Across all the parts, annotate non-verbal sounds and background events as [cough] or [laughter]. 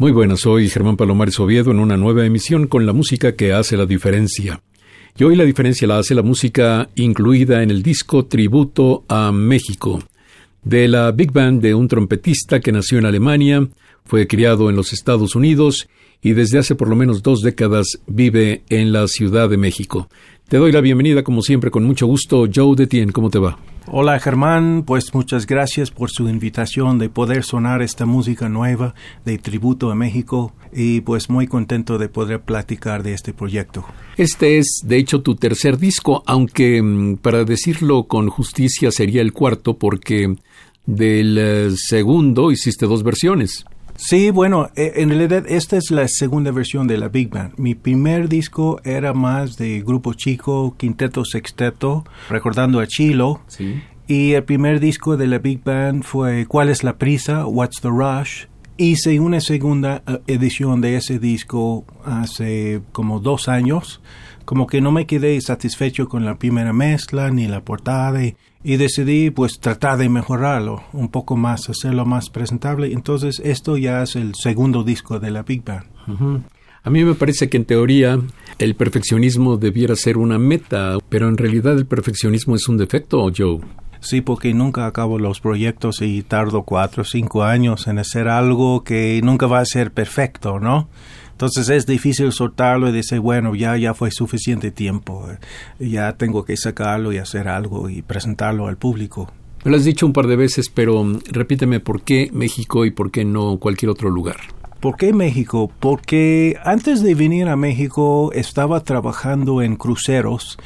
Muy buenas, soy Germán Palomares Oviedo en una nueva emisión con la música que hace la diferencia. Y hoy la diferencia la hace la música incluida en el disco Tributo a México, de la Big Band de un trompetista que nació en Alemania, fue criado en los Estados Unidos y desde hace por lo menos dos décadas vive en la Ciudad de México. Te doy la bienvenida como siempre con mucho gusto, Joe Detien, ¿cómo te va? Hola Germán, pues muchas gracias por su invitación de poder sonar esta música nueva de Tributo a México y pues muy contento de poder platicar de este proyecto. Este es de hecho tu tercer disco, aunque mm, para decirlo con justicia sería el cuarto porque del eh, segundo hiciste dos versiones. Sí, bueno, e, en realidad esta es la segunda versión de la Big Band. Mi primer disco era más de grupo chico, quinteto, sexteto, recordando a Chilo. Sí. Y el primer disco de la Big Band fue ¿Cuál es la prisa? What's the Rush? Hice una segunda eh, edición de ese disco hace como dos años. Como que no me quedé satisfecho con la primera mezcla ni la portada y decidí pues tratar de mejorarlo un poco más, hacerlo más presentable. Entonces esto ya es el segundo disco de la Big Band. A mí me parece que en teoría el perfeccionismo debiera ser una meta, pero en realidad el perfeccionismo es un defecto, Joe. Sí, porque nunca acabo los proyectos y tardo cuatro o cinco años en hacer algo que nunca va a ser perfecto, ¿no? Entonces es difícil soltarlo y decir, bueno, ya, ya fue suficiente tiempo, eh, ya tengo que sacarlo y hacer algo y presentarlo al público. Me lo has dicho un par de veces, pero mm, repíteme por qué México y por qué no cualquier otro lugar. ¿Por qué México? Porque antes de venir a México estaba trabajando en cruceros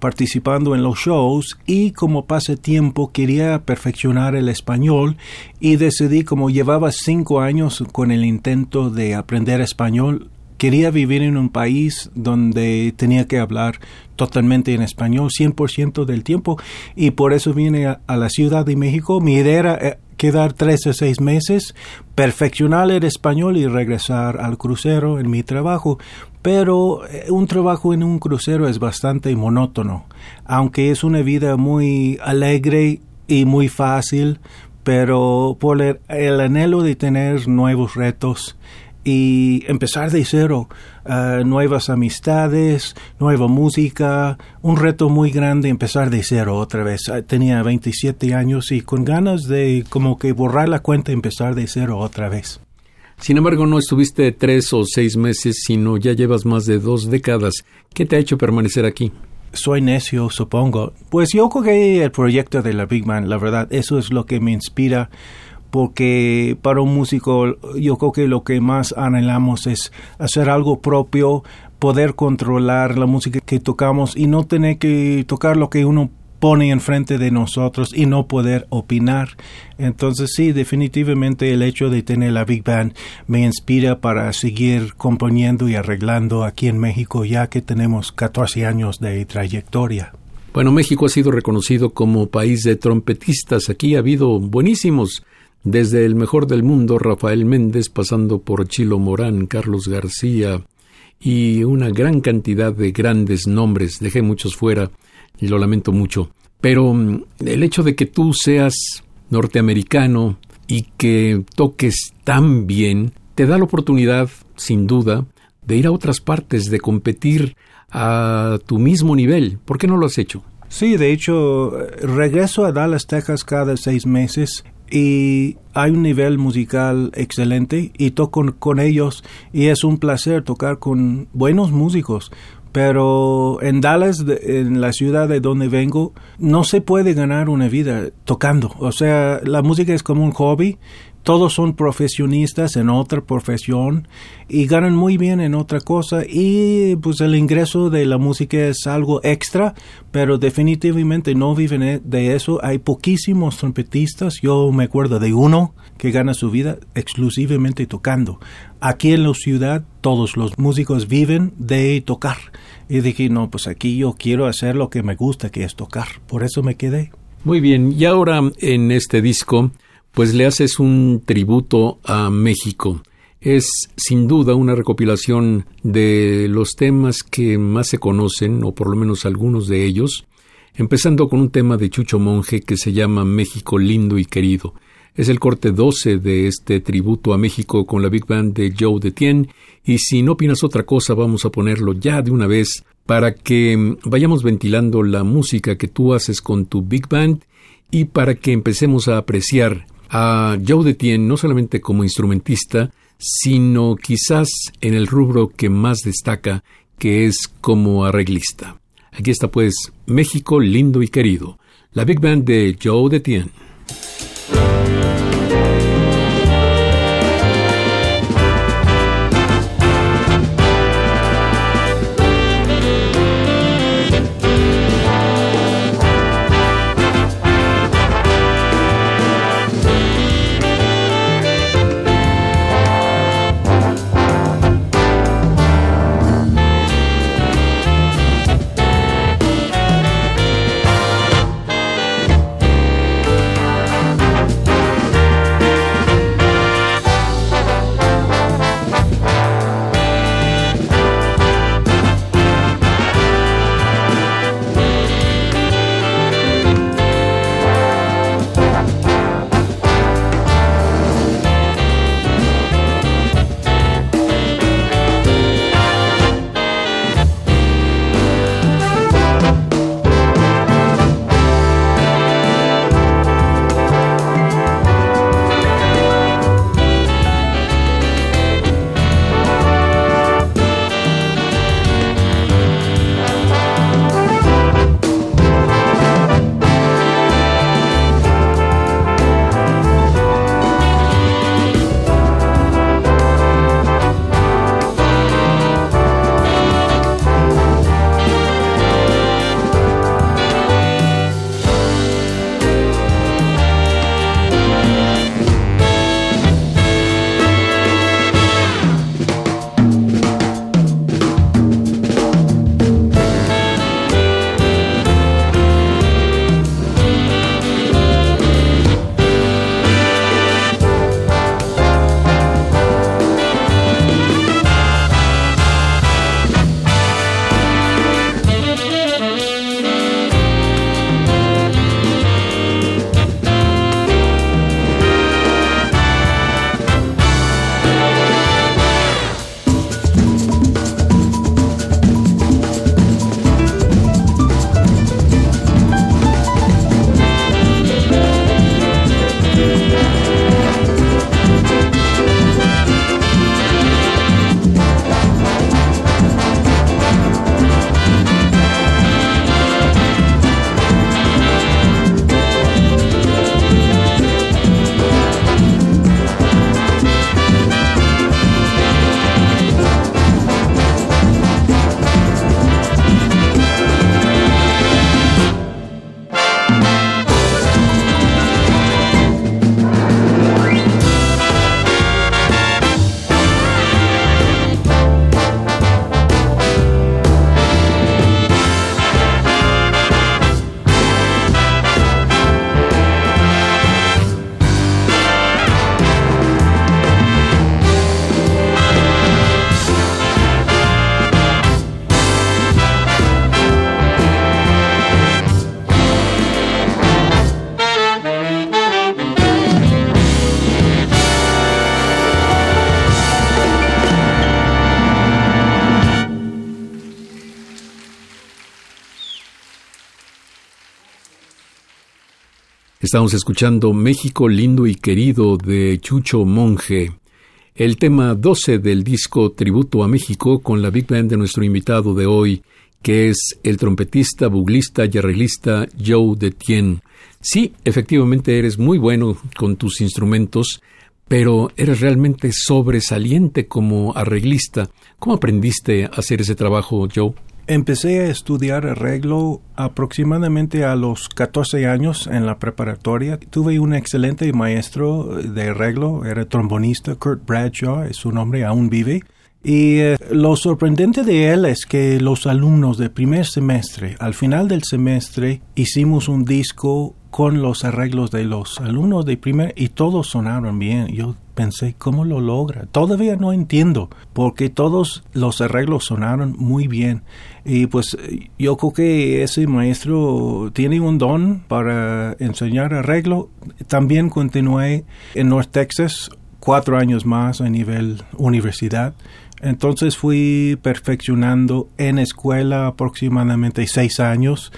participando en los shows y como tiempo quería perfeccionar el español y decidí como llevaba cinco años con el intento de aprender español quería vivir en un país donde tenía que hablar totalmente en español 100% del tiempo y por eso vine a, la Ciudad de México. Mi idea era eh, quedar tres o seis meses, perfeccionar el español y regresar al crucero en mi trabajo. Pero eh, un trabajo en un crucero es bastante monótono, aunque es una vida muy alegre y muy fácil, pero por el anhelo de tener nuevos retos y empezar de cero, uh, nuevas amistades, nueva música, un reto muy grande empezar de cero otra vez. Uh, tenía 27 años y con ganas de como que borrar la cuenta y empezar de cero otra vez. Sin embargo, no estuviste tres o seis meses, sino ya llevas más de dos décadas. ¿Qué te ha hecho permanecer aquí? Soy necio, supongo. Pues yo cogí el proyecto de la Big Man, la verdad, eso es lo que me inspira porque para un músico yo creo que lo que más anhelamos es hacer algo propio, poder controlar la música que tocamos y no tener que tocar lo que uno pone enfrente de nosotros y no poder opinar. Entonces sí, definitivamente el hecho de tener la Big Band me inspira para seguir componiendo y arreglando aquí en México ya que tenemos 14 años de trayectoria. Bueno, México ha sido reconocido como país de trompetistas. Aquí ha habido buenísimos desde el mejor del mundo, Rafael Méndez, pasando por Chilo Morán, Carlos García y una gran cantidad de grandes nombres. Dejé muchos fuera y lo lamento mucho. Pero mm, el hecho de que tú seas norteamericano y que toques tan bien, te da la oportunidad, sin duda, de ir a otras partes, de competir a tu mismo nivel. ¿Por qué no lo has hecho? Sí, de hecho, regreso a Dallas, Texas cada seis meses y hay un nivel musical excelente y toco con, ellos y es un placer tocar con buenos músicos. Pero en Dallas, en la ciudad de donde vengo, no se puede ganar una vida tocando. O sea, la música es como un hobby todos son profesionistas en otra profesión y ganan muy bien en otra cosa y pues el ingreso de la música es algo extra, pero definitivamente no viven de eso. Hay poquísimos trompetistas, yo me acuerdo de uno que gana su vida exclusivamente tocando. Aquí en la ciudad todos los músicos viven de tocar. Y dije, no, pues aquí yo quiero hacer lo que me gusta, que es tocar. Por eso me quedé. Muy bien, y ahora en este disco pues le haces un tributo a México. Es sin duda una recopilación de los temas que más se conocen, o por lo menos algunos de ellos, empezando con un tema de Chucho Monje que se llama México lindo y querido. Es el corte 12 de este tributo a México con la Big Band de Joe Detien, y si no opinas otra cosa vamos a ponerlo ya de una vez para que vayamos ventilando la música que tú haces con tu Big Band y para que empecemos a apreciar a Joe Detien no solamente como instrumentista, sino quizás en el rubro que más destaca, que es como arreglista. Aquí está pues México lindo y querido, la Big Band de Joe Detien. Estamos escuchando México lindo y querido de Chucho Monje, el tema 12 del disco Tributo a México con la Big Band de nuestro invitado de hoy, que es el trompetista, buglista y arreglista Joe Detien. Sí, efectivamente eres muy bueno con tus instrumentos, pero eres realmente sobresaliente como arreglista. ¿Cómo aprendiste a hacer ese trabajo, Joe? Empecé a estudiar arreglo aproximadamente a los 14 años en la preparatoria. Tuve un excelente maestro de arreglo, era trombonista, Kurt Bradshaw, es su nombre, aún vive. Y eh, lo sorprendente de él es que los alumnos del primer semestre, al final del semestre, hicimos un disco con los arreglos de los alumnos de primer y todos sonaron bien. Yo pensé, ¿cómo lo logra? Todavía no entiendo, porque todos los arreglos sonaron muy bien. Y pues yo creo que ese maestro tiene un don para enseñar arreglo. También continué en North Texas cuatro años más a nivel universidad entonces fui perfeccionando en escuela aproximadamente seis años.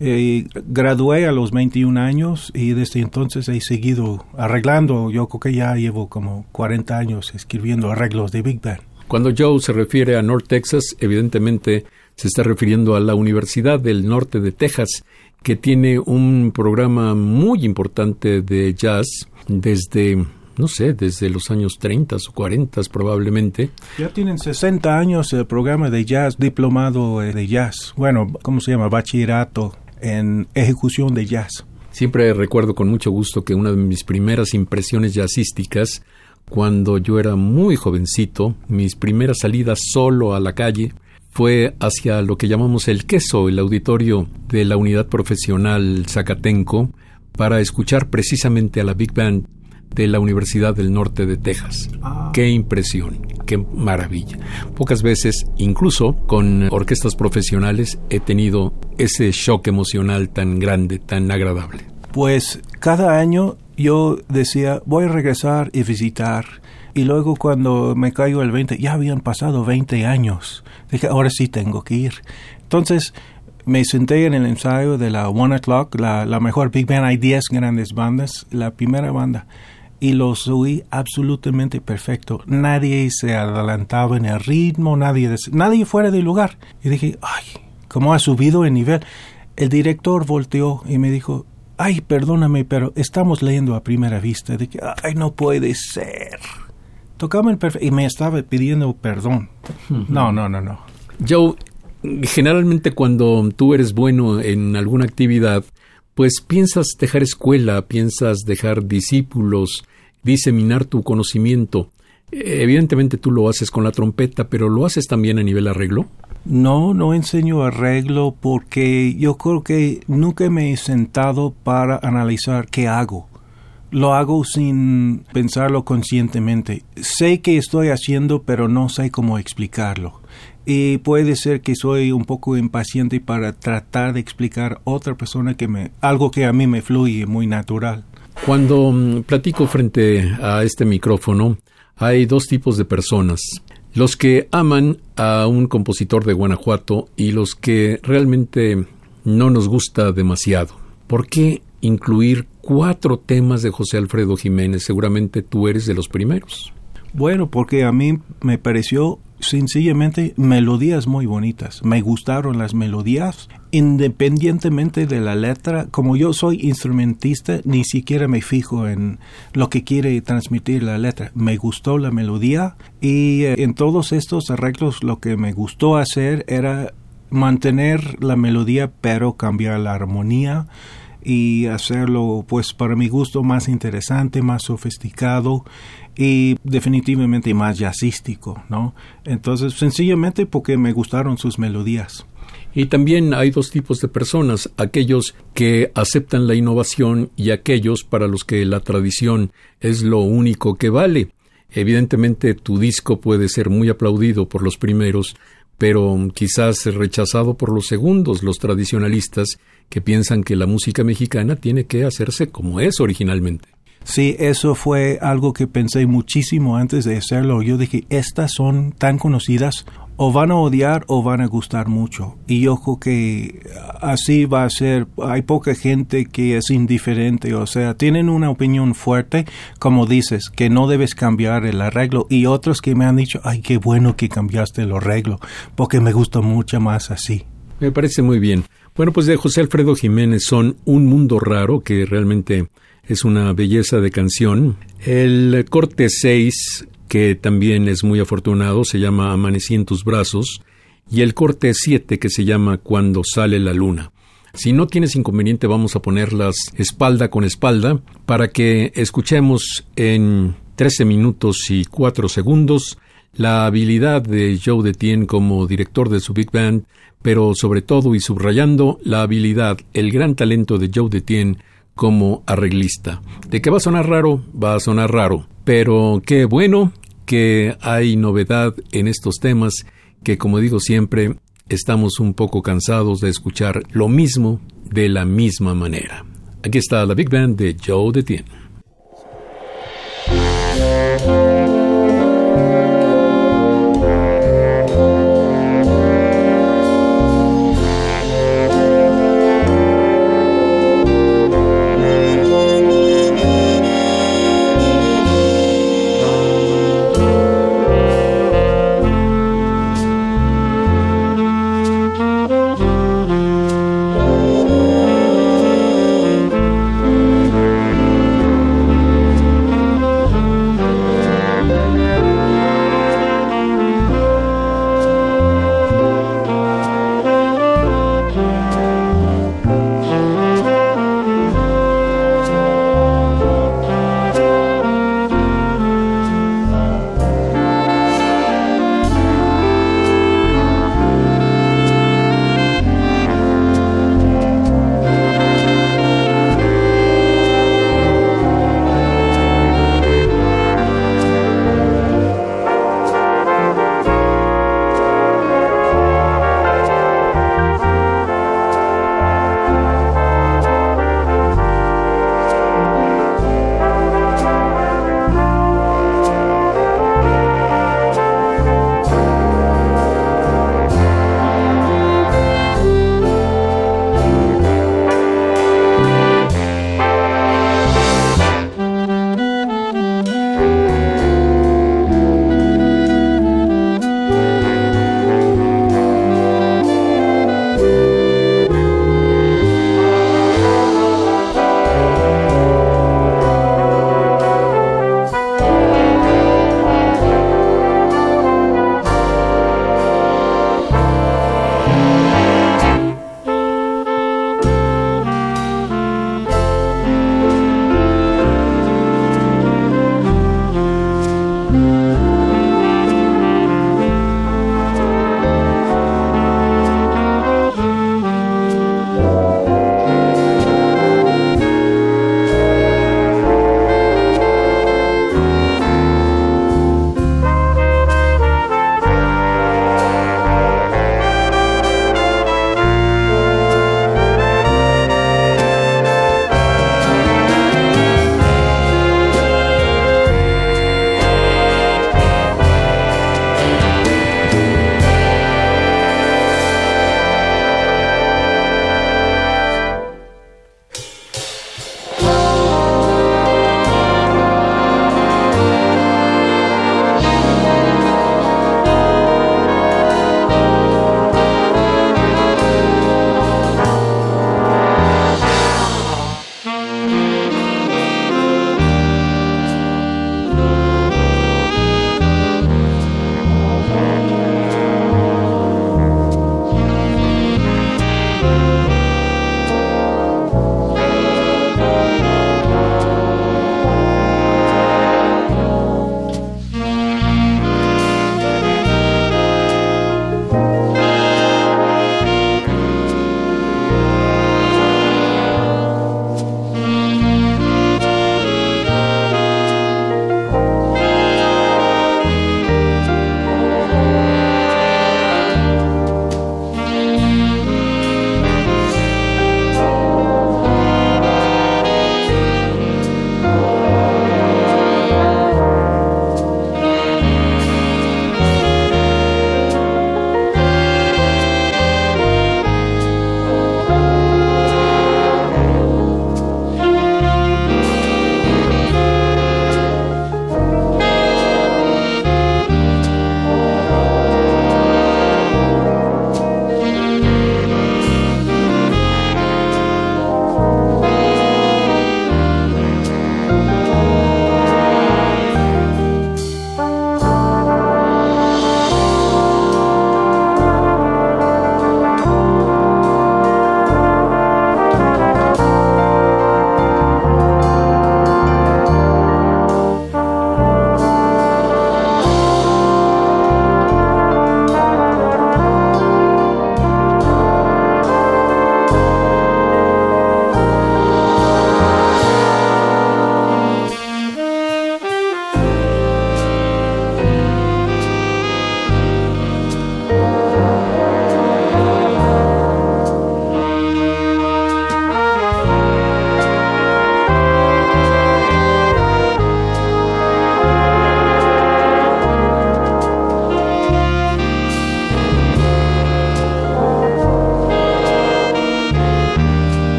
Eh, gradué a los 21 años y desde entonces he seguido arreglando. Yo creo que ya llevo como 40 años escribiendo arreglos de Big Band. Cuando Joe se refiere a North Texas, evidentemente se está refiriendo a la Universidad del Norte de Texas, que tiene un programa muy importante de jazz desde no sé, desde los años 30 o 40 probablemente. Ya tienen 60 años el programa de jazz, diplomado eh, de jazz. Bueno, ¿cómo se llama? Bachillerato en ejecución de jazz. Siempre recuerdo con mucho gusto que una de mis primeras impresiones jazzísticas, cuando yo era muy jovencito, mis primeras salidas solo a la calle, fue hacia lo que llamamos el queso, el auditorio de la unidad profesional Zacatenco, para escuchar precisamente a la Big Band de la Universidad del Norte de Texas. Ah. Qué impresión, qué maravilla. Pocas veces, incluso con orquestas profesionales, he tenido ese shock emocional tan grande, tan agradable. Pues cada año yo decía, voy a regresar y visitar. Y luego cuando me caigo el 20, ya habían pasado 20 años. Dije, ahora sí tengo que ir. Entonces, me senté en el ensayo de la One O'Clock, la, la mejor Big Band. Hay 10 grandes bandas. La primera banda y lo oí absolutamente perfecto. Nadie se adelantaba en el ritmo, nadie, nadie fuera del lugar. Y dije, ay, ¿cómo ha subido el nivel? El director volteó y me dijo, ay, perdóname, pero estamos leyendo a primera vista. De que, ay, no puede ser. Tocaba el perfecto y me estaba pidiendo perdón. No, no, no, no. Joe, generalmente cuando tú eres bueno en alguna actividad, pues piensas dejar escuela, piensas dejar discípulos, diseminar tu conocimiento. Evidentemente tú lo haces con la trompeta, pero ¿lo haces también a nivel arreglo? No, no enseño arreglo porque yo creo que nunca me he sentado para analizar qué hago. Lo hago sin pensarlo conscientemente. Sé que estoy haciendo, pero no sé cómo explicarlo y puede ser que soy un poco impaciente para tratar de explicar a otra persona que me algo que a mí me fluye muy natural. Cuando mm, platico frente a este micrófono, hay dos tipos de personas. Los que aman a un compositor de Guanajuato y los que realmente no nos gusta demasiado. ¿Por qué incluir cuatro temas de José Alfredo Jiménez? Seguramente tú eres de los primeros. Bueno, porque a mí me pareció sencillamente melodías muy bonitas. Me gustaron las melodías independientemente de la letra. Como yo soy instrumentista, ni siquiera me fijo en lo que quiere transmitir la letra. Me gustó la melodía y eh, en todos estos arreglos lo que me gustó hacer era mantener la melodía pero cambiar la armonía y hacerlo pues para mi gusto más interesante, más sofisticado y definitivamente más jazzístico, ¿no? Entonces, sencillamente porque me gustaron sus melodías. Y también hay dos tipos de personas, aquellos que aceptan la innovación y aquellos para los que la tradición es lo único que vale. Evidentemente tu disco puede ser muy aplaudido por los primeros, pero quizás rechazado por los segundos, los tradicionalistas, que piensan que la música mexicana tiene que hacerse como es originalmente. Sí, eso fue algo que pensé muchísimo antes de hacerlo. Yo dije, estas son tan conocidas o van a odiar o van a gustar mucho. Y creo que así va a ser. Hay poca gente que es indiferente, o sea, tienen una opinión fuerte, como dices, que no debes cambiar el arreglo. Y otros que me han dicho, ay, qué bueno que cambiaste el arreglo, porque me gusta mucho más así. Me parece muy bien. Bueno, pues de José Alfredo Jiménez son Un Mundo Raro, que realmente es una belleza de canción. El corte 6, que también es muy afortunado, se llama Amanecí en tus brazos. Y el corte 7, que se llama Cuando sale la luna. Si no tienes inconveniente, vamos a ponerlas espalda con espalda para que escuchemos en 13 minutos y 4 segundos la habilidad de Joe Detien como director de su Big Band pero sobre todo y subrayando la habilidad, el gran talento de Joe Detien como arreglista. De que va a sonar raro, va a sonar raro, pero qué bueno que hay novedad en estos temas que como digo siempre estamos un poco cansados de escuchar lo mismo de la misma manera. Aquí está la Big Band de Joe Detien.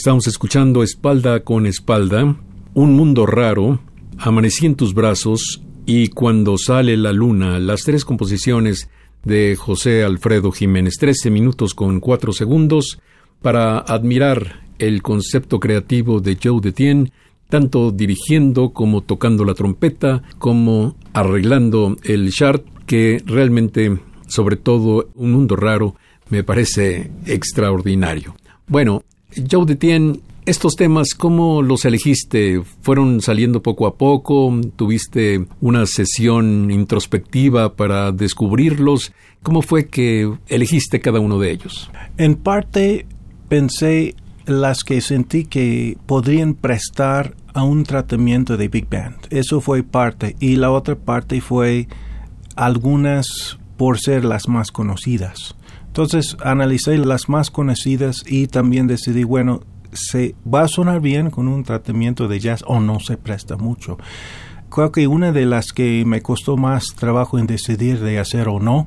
Estamos escuchando Espalda con Espalda, Un Mundo Raro, Amanecí en tus brazos y Cuando sale la luna, las tres composiciones de José Alfredo Jiménez, 13 minutos con 4 segundos, para admirar el concepto creativo de Joe Detien, tanto dirigiendo como tocando la trompeta, como arreglando el chart, que realmente, sobre todo, un mundo raro, me parece extraordinario. Bueno, Joe Detien, estos temas, ¿cómo los elegiste? ¿Fueron saliendo poco a poco? ¿Tuviste una sesión introspectiva para descubrirlos? ¿Cómo fue que elegiste cada uno de ellos? En parte pensé las que sentí que podrían prestar a un tratamiento de Big Band. Eso fue parte. Y la otra parte fue algunas por ser las más conocidas. Entonces analicé las más conocidas y también decidí, bueno, ¿se va a sonar bien con un tratamiento de jazz o no se presta mucho? Creo que una de las que me costó más trabajo en decidir de hacer o no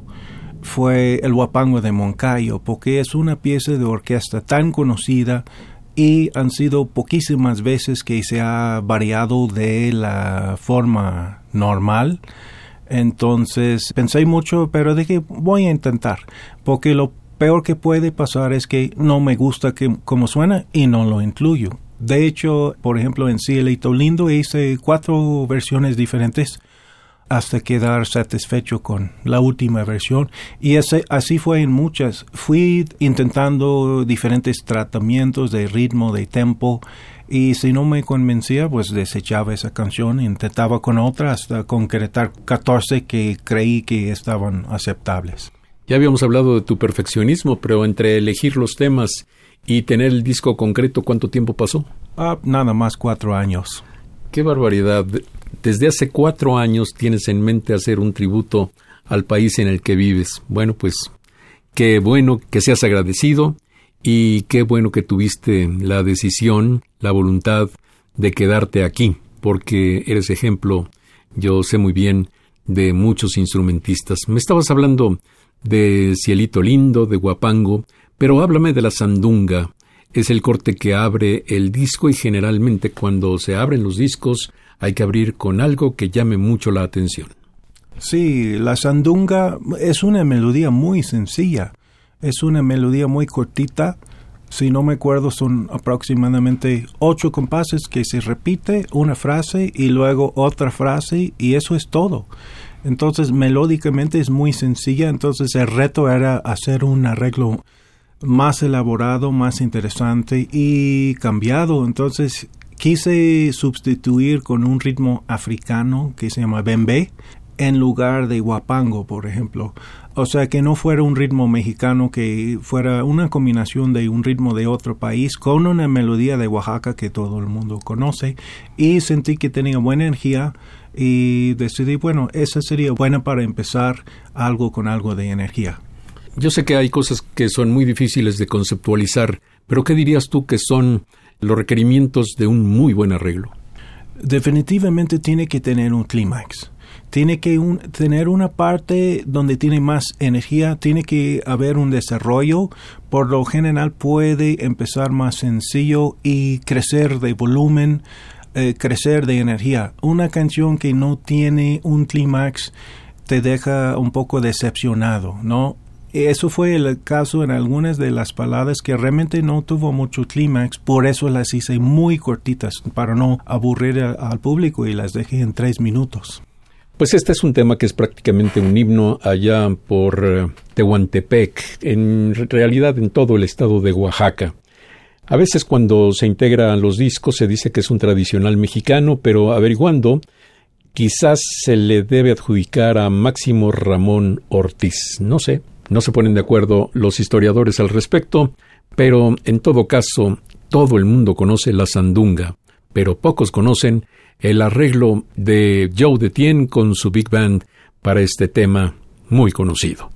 fue el Huapango de Moncayo, porque es una pieza de orquesta tan conocida y han sido poquísimas veces que se ha variado de la forma normal entonces pensé mucho, pero dije, voy a intentar, porque lo peor que puede pasar es que no me gusta que, como suena y no lo incluyo. De hecho, por ejemplo, en Cielito Lindo hice cuatro versiones diferentes hasta quedar satisfecho con la última versión y ese, así fue en muchas. Fui intentando diferentes tratamientos de ritmo, de tempo y si no me convencía, pues desechaba esa canción, intentaba con otra hasta concretar 14 que creí que estaban aceptables. Ya habíamos hablado de tu perfeccionismo, pero entre elegir los temas y tener el disco concreto, ¿cuánto tiempo pasó? Ah, nada más cuatro años. Qué barbaridad. Desde hace cuatro años tienes en mente hacer un tributo al país en el que vives. Bueno, pues qué bueno que seas agradecido y qué bueno que tuviste la decisión, la voluntad de quedarte aquí, porque eres ejemplo, yo sé muy bien, de muchos instrumentistas. Me estabas hablando de Cielito Lindo, de Guapango, pero háblame de la sandunga. Es el corte que abre el disco y generalmente cuando se abren los discos hay que abrir con algo que llame mucho la atención. Sí, la sandunga es una melodía muy sencilla es una melodía muy cortita. Si no me acuerdo, son aproximadamente ocho compases que se repite una frase y luego otra frase y eso es todo. Entonces, melódicamente es muy sencilla. Entonces, el reto era hacer un arreglo más elaborado, más interesante y cambiado. Entonces, quise sustituir con un ritmo africano que se llama bembe en lugar de guapango, por ejemplo. O sea, que no fuera un ritmo mexicano, que fuera una combinación de un ritmo de otro país con una melodía de Oaxaca que todo el mundo conoce. Y sentí que tenía buena energía y decidí, bueno, esa sería buena para empezar algo con algo de energía. Yo sé que hay cosas que son muy difíciles de conceptualizar, pero ¿qué dirías tú que son los requerimientos de un muy buen arreglo? Definitivamente tiene que tener un clímax tiene que tener una parte donde tiene más energía, tiene que haber un desarrollo, por lo general puede empezar más sencillo y crecer de volumen, eh, crecer de energía. Una canción que no tiene un clímax te deja un poco decepcionado, ¿no? Eso fue el caso en algunas de las palabras que realmente no tuvo mucho clímax, por eso las hice muy cortitas para no aburrir al público y las dejé en tres minutos. Pues este es un tema que es prácticamente un himno allá por eh, Tehuantepec, en realidad en todo el estado de Oaxaca. A veces cuando se integra a los discos se dice que es un tradicional mexicano, pero averiguando, quizás se le debe adjudicar a Máximo Ramón Ortiz. No sé, no se ponen de acuerdo los historiadores al respecto, pero en todo caso, todo el mundo conoce la sandunga, pero pocos conocen el arreglo de Joe Detien con su big band para este tema muy conocido.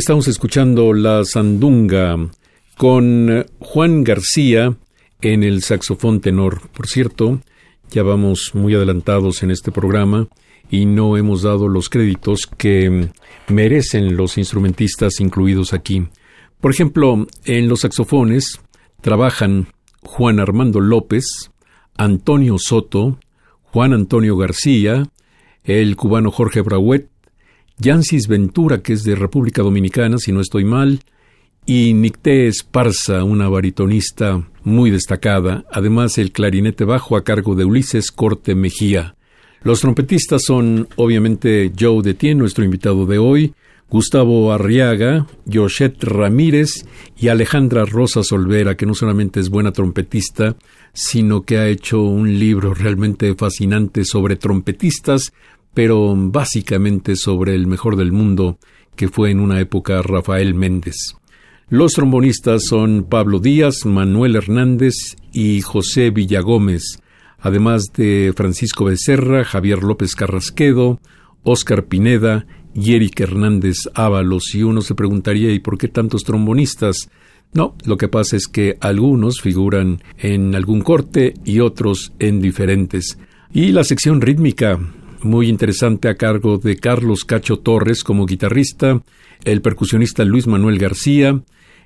Estamos escuchando la sandunga con Juan García en el saxofón tenor. Por cierto, ya vamos muy adelantados en este programa y no hemos dado los créditos que merecen los instrumentistas incluidos aquí. Por ejemplo, en los saxofones trabajan Juan Armando López, Antonio Soto, Juan Antonio García, el cubano Jorge Brauet, Yancis Ventura, que es de República Dominicana, si no estoy mal, y Nicté Esparza, una baritonista muy destacada, además el clarinete bajo a cargo de Ulises Corte Mejía. Los trompetistas son obviamente Joe Detien, nuestro invitado de hoy, Gustavo Arriaga, Joshet Ramírez y Alejandra Rosa Solvera, que no solamente es buena trompetista, sino que ha hecho un libro realmente fascinante sobre trompetistas, pero básicamente sobre el mejor del mundo, que fue en una época Rafael Méndez. Los trombonistas son Pablo Díaz, Manuel Hernández y José Villagómez, además de Francisco Becerra, Javier López Carrasquedo, Óscar Pineda y Eric Hernández Ábalos. Y uno se preguntaría ¿y por qué tantos trombonistas? No, lo que pasa es que algunos figuran en algún corte y otros en diferentes. Y la sección rítmica muy interesante a cargo de Carlos Cacho Torres como guitarrista, el percusionista Luis Manuel García,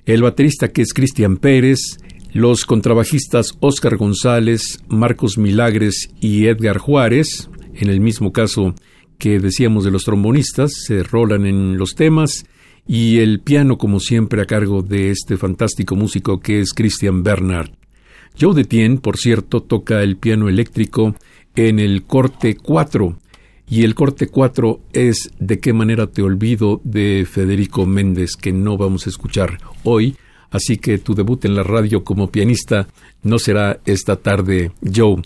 el baterista que es Cristian Pérez, los contrabajistas Óscar González, Marcos Milagres y Edgar Juárez, en el mismo caso que decíamos de los trombonistas, se rolan en los temas, y el piano como siempre a cargo de este fantástico músico que es Christian Bernard. Joe Detien, por cierto, toca el piano eléctrico en el corte 4, y el corte 4 es De qué manera te olvido de Federico Méndez, que no vamos a escuchar hoy. Así que tu debut en la radio como pianista no será esta tarde, Joe.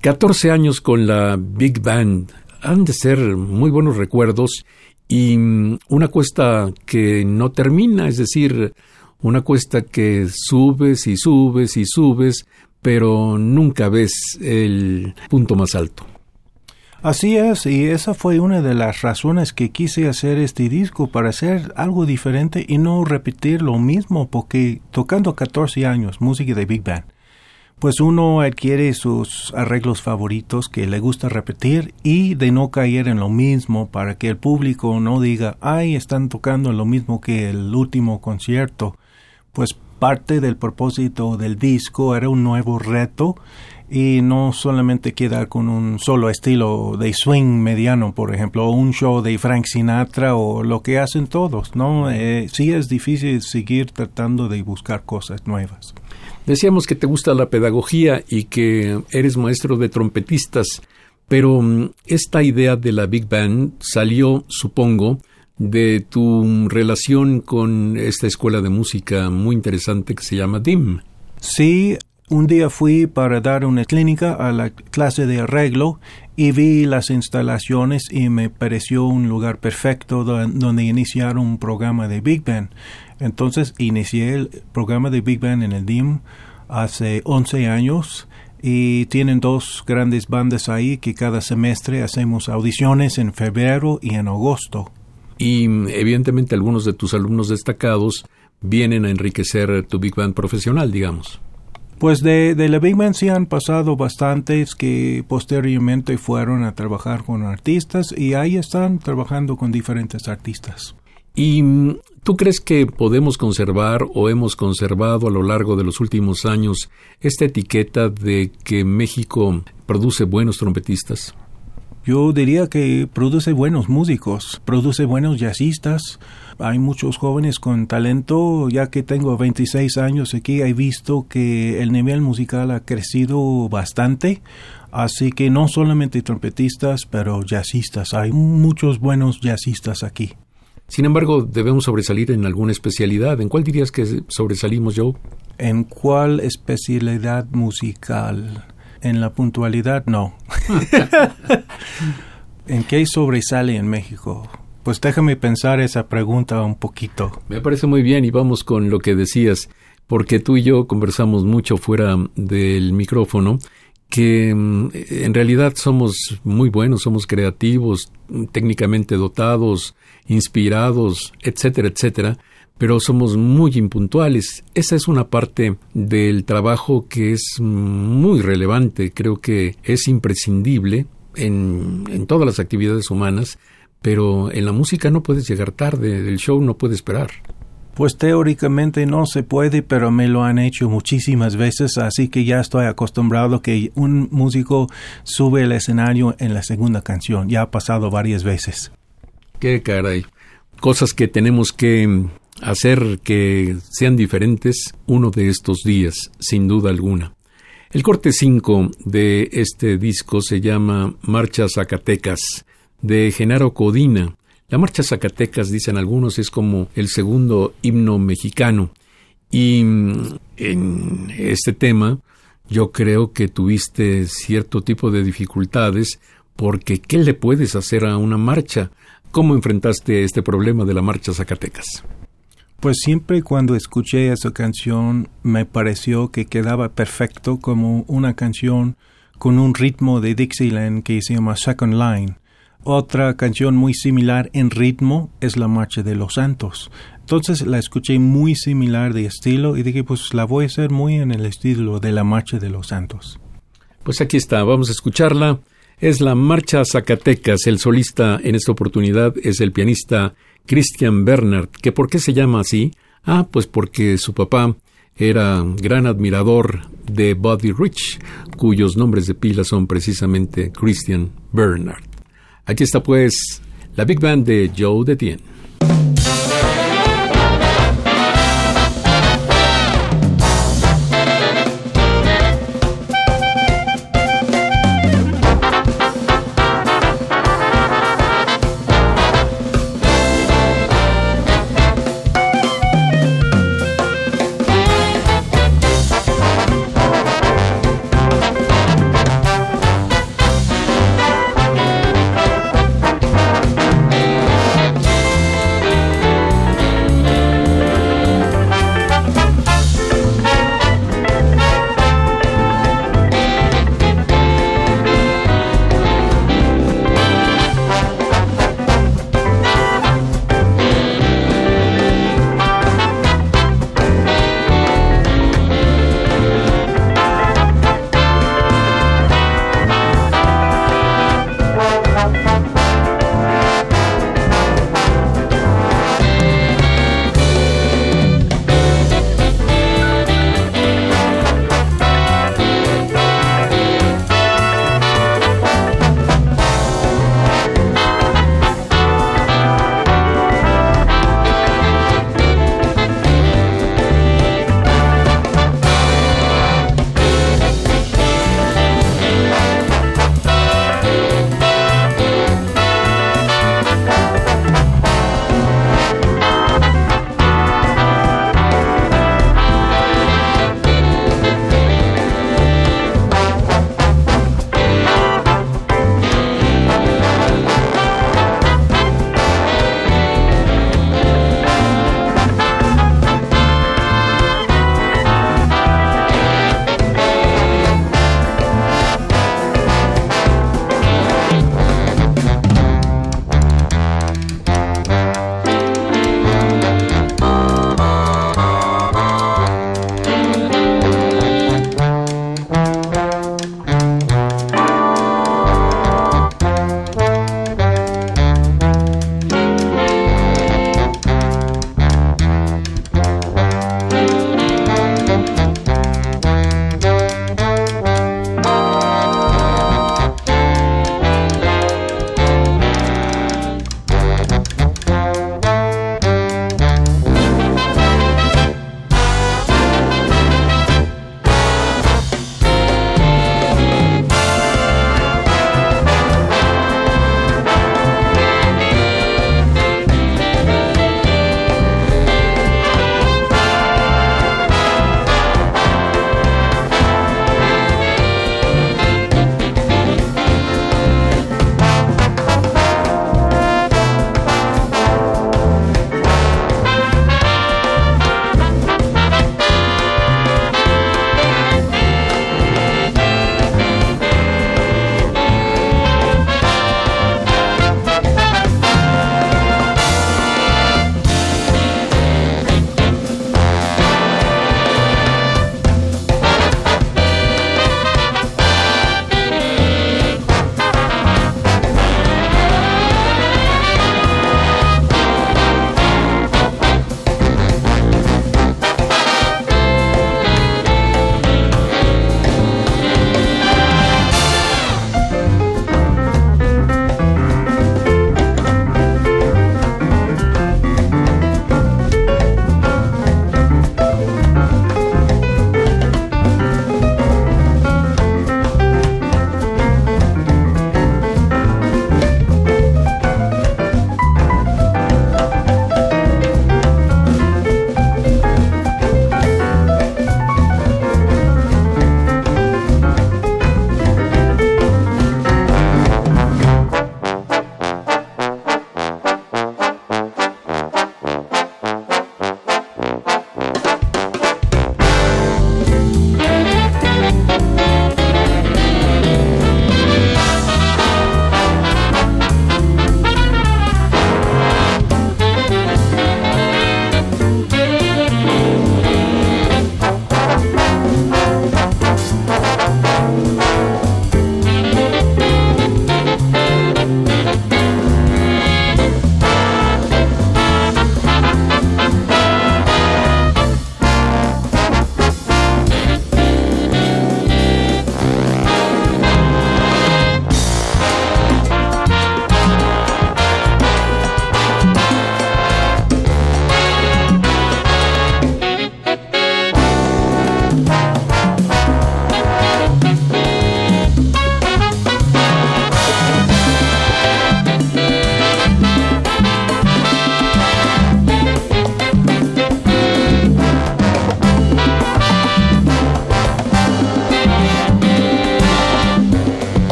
14 años con la Big Band. Han de ser muy buenos recuerdos y una cuesta que no termina, es decir, una cuesta que subes y subes y subes, pero nunca ves el punto más alto. Así es, y esa fue una de las razones que quise hacer este disco, para hacer algo diferente y no repetir lo mismo, porque tocando 14 años música de Big Band, pues uno adquiere sus arreglos favoritos que le gusta repetir y de no caer en lo mismo para que el público no diga, ay, están tocando lo mismo que el último concierto. Pues parte del propósito del disco era un nuevo reto y no solamente quedar con un solo estilo de swing mediano, por ejemplo, o un show de Frank Sinatra o lo que hacen todos, ¿no? Eh, sí es difícil seguir tratando de buscar cosas nuevas. Decíamos que te gusta la pedagogía y que eres maestro de trompetistas, pero mm, esta idea de la Big Band salió, supongo, de tu relación con esta escuela de música muy interesante que se llama DIM. Sí, un día fui para dar una clínica a la clase de arreglo y vi las instalaciones y me pareció un lugar perfecto donde iniciar un programa de Big Band. Entonces inicié el programa de Big Band en el DIM hace 11 años y tienen dos grandes bandas ahí que cada semestre hacemos audiciones en febrero y en agosto. Y evidentemente algunos de tus alumnos destacados vienen a enriquecer tu Big Band profesional, digamos. Pues de, de la Big Band sí han pasado bastantes que posteriormente fueron a trabajar con artistas y ahí están trabajando con diferentes artistas. ¿Y mm, tú crees que podemos conservar o hemos conservado a lo largo de los últimos años esta etiqueta de que México produce buenos trompetistas? Yo diría que produce buenos músicos, produce buenos jazzistas, hay muchos jóvenes con talento, ya que tengo 26 años aquí, he visto que el nivel musical ha crecido bastante, así que no solamente trompetistas, pero jazzistas, hay muchos buenos jazzistas aquí. Sin embargo, debemos sobresalir en alguna especialidad. ¿En cuál dirías que sobresalimos, Joe? ¿En cuál especialidad musical? En la puntualidad, no. [laughs] ¿En qué sobresale en México? Pues déjame pensar esa pregunta un poquito. Me parece muy bien y vamos con lo que decías, porque tú y yo conversamos mucho fuera del micrófono que mm, en realidad somos muy buenos, somos creativos, técnicamente dotados, inspirados, etcétera, etcétera, pero somos muy impuntuales. Esa es una parte del trabajo que es muy relevante, creo que es imprescindible en, en todas las actividades humanas, pero en la música no puedes llegar tarde, el show no puede esperar. Pues teóricamente no se puede, pero me lo han hecho muchísimas veces, así que ya estoy acostumbrado que un músico sube el escenario en la segunda canción. Ya ha pasado varias veces. Qué caray. Cosas que tenemos que hacer que sean diferentes uno de estos días, sin duda alguna. El corte 5 de este disco se llama Marcha Zacatecas, de Genaro Codina. La marcha Zacatecas, dicen algunos, es como el segundo himno mexicano. Y mm, en este tema yo creo que tuviste cierto tipo de dificultades porque ¿qué le puedes hacer a una marcha? ¿Cómo enfrentaste este problema de la marcha Zacatecas? Pues siempre cuando escuché esa canción me pareció que quedaba perfecto como una canción con un ritmo de Dixieland que se llama Second Line otra canción muy similar en ritmo es La Marcha de los Santos. Entonces la escuché muy similar de estilo y dije, pues la voy a hacer muy en el estilo de La Marcha de los Santos. Pues aquí está, vamos a escucharla. Es la Marcha Zacatecas. El solista en esta oportunidad es el pianista Christian Bernard. ¿Que por qué se llama así? Ah, pues porque su papá era gran admirador de Buddy Rich, cuyos nombres de pila son precisamente Christian Bernard. Aquí está pues la Big Band de Joe Detien.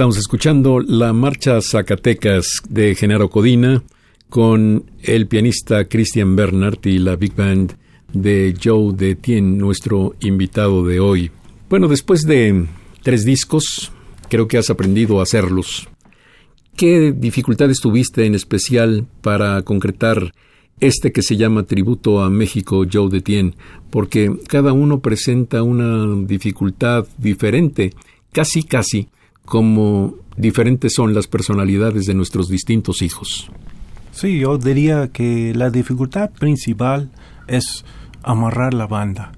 Estamos escuchando la marcha Zacatecas de Genaro Codina con el pianista Christian Bernard y la big band de Joe de Tien, nuestro invitado de hoy. Bueno, después de tres discos, creo que has aprendido a hacerlos. ¿Qué dificultades tuviste en especial para concretar este que se llama Tributo a México Joe de Tien? Porque cada uno presenta una dificultad diferente, casi casi como diferentes son las personalidades de nuestros distintos hijos. Sí, yo diría que la dificultad principal es amarrar la banda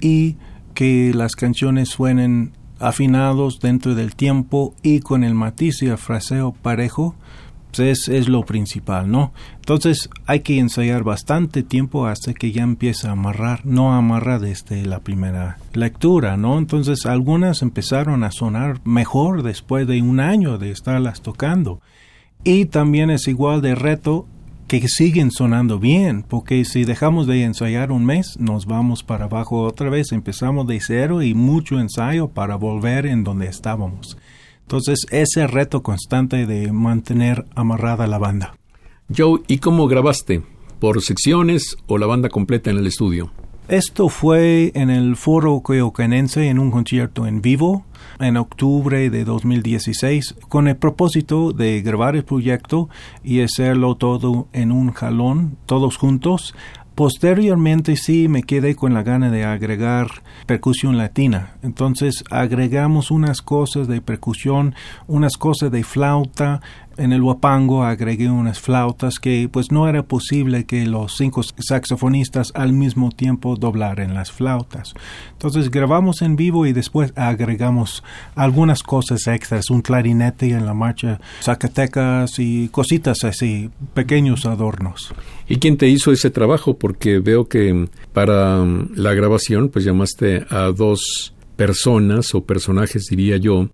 y que las canciones suenen afinados dentro del tiempo y con el matiz y el fraseo parejo, pues es, lo principal, ¿no? Entonces hay que ensayar bastante tiempo hasta que ya empieza a amarrar, no amarra desde la primera lectura, ¿no? Entonces algunas empezaron a sonar mejor después de un año de estarlas tocando. Y también es igual de reto que siguen sonando bien, porque si dejamos de ensayar un mes, nos vamos para abajo otra vez, empezamos de cero y mucho ensayo para volver en donde estábamos. Entonces, ese reto constante de mantener amarrada la banda. Joe, ¿y cómo grabaste? ¿Por secciones o la banda completa en el estudio? Esto fue en el Foro Coyocanense en un concierto en vivo en octubre de 2016 con el propósito de grabar el proyecto y hacerlo todo en un jalón, todos juntos. Posteriormente sí me quedé con la gana de agregar percusión latina. Entonces agregamos unas cosas de percusión, unas cosas de flauta, en el Wapango agregué unas flautas que pues no era posible que los cinco saxofonistas al mismo tiempo doblaran las flautas. Entonces grabamos en vivo y después agregamos algunas cosas extras, un clarinete en la marcha Zacatecas y cositas así, pequeños adornos. ¿Y quién te hizo ese trabajo? Porque veo que para la grabación pues llamaste a dos personas o personajes diría yo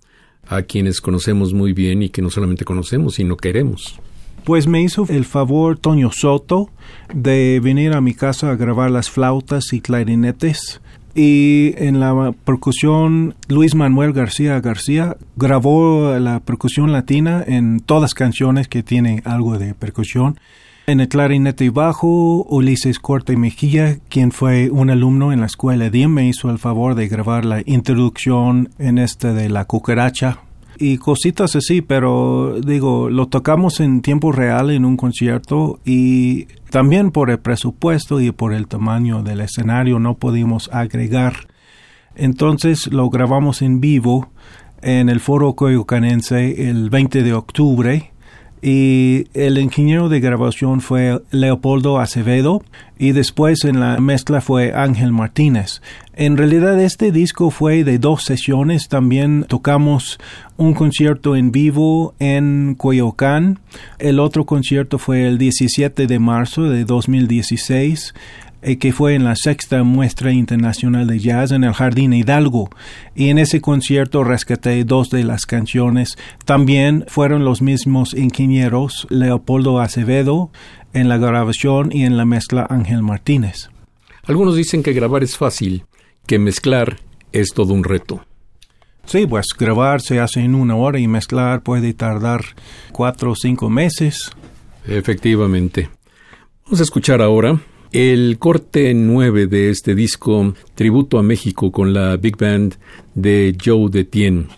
a quienes conocemos muy bien y que no solamente conocemos, sino queremos. Pues me hizo el favor Toño Soto de venir a mi casa a grabar las flautas y clarinetes. Y en la percusión, Luis Manuel García García grabó la percusión latina en todas canciones que tienen algo de percusión. En el clarinete bajo, Ulises Corte Mejía, quien fue un alumno en la escuela DIM, me hizo el favor de grabar la introducción en este de la cucaracha y cositas así, pero digo, lo tocamos en tiempo real en un concierto y también por el presupuesto y por el tamaño del escenario no pudimos agregar. Entonces lo grabamos en vivo en el Foro Coyocanense el 20 de octubre y el ingeniero de grabación fue Leopoldo Acevedo y después en la mezcla fue Ángel Martínez. En realidad este disco fue de dos sesiones, también tocamos un concierto en vivo en Coyoacán, el otro concierto fue el 17 de marzo de 2016 eh, que fue en la sexta muestra internacional de jazz en el Jardín Hidalgo. Y en ese concierto rescaté dos de las canciones. También fueron los mismos ingenieros Leopoldo Acevedo en la grabación y en la mezcla Ángel Martínez. Algunos dicen que grabar es fácil, que mezclar es todo un reto. Sí, pues grabar se hace en una hora y mezclar puede tardar cuatro o cinco meses. Efectivamente. Vamos a escuchar ahora el corte 9 de este disco, Tributo a México con la Big Band de Joe Detien,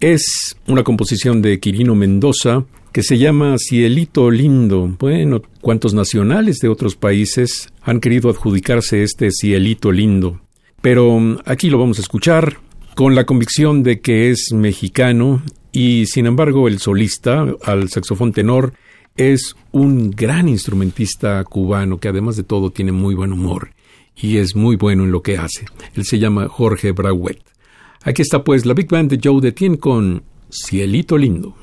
es una composición de Quirino Mendoza que se llama Cielito Lindo. Bueno, ¿cuántos nacionales de otros países han querido adjudicarse este Cielito Lindo? Pero um, aquí lo vamos a escuchar con la convicción de que es mexicano y sin embargo el solista al saxofón tenor es un gran instrumentista cubano que además de todo tiene muy buen humor y es muy bueno en lo que hace. Él se llama Jorge Brauet. Aquí está pues la Big Band de Joe Detien con Cielito Lindo.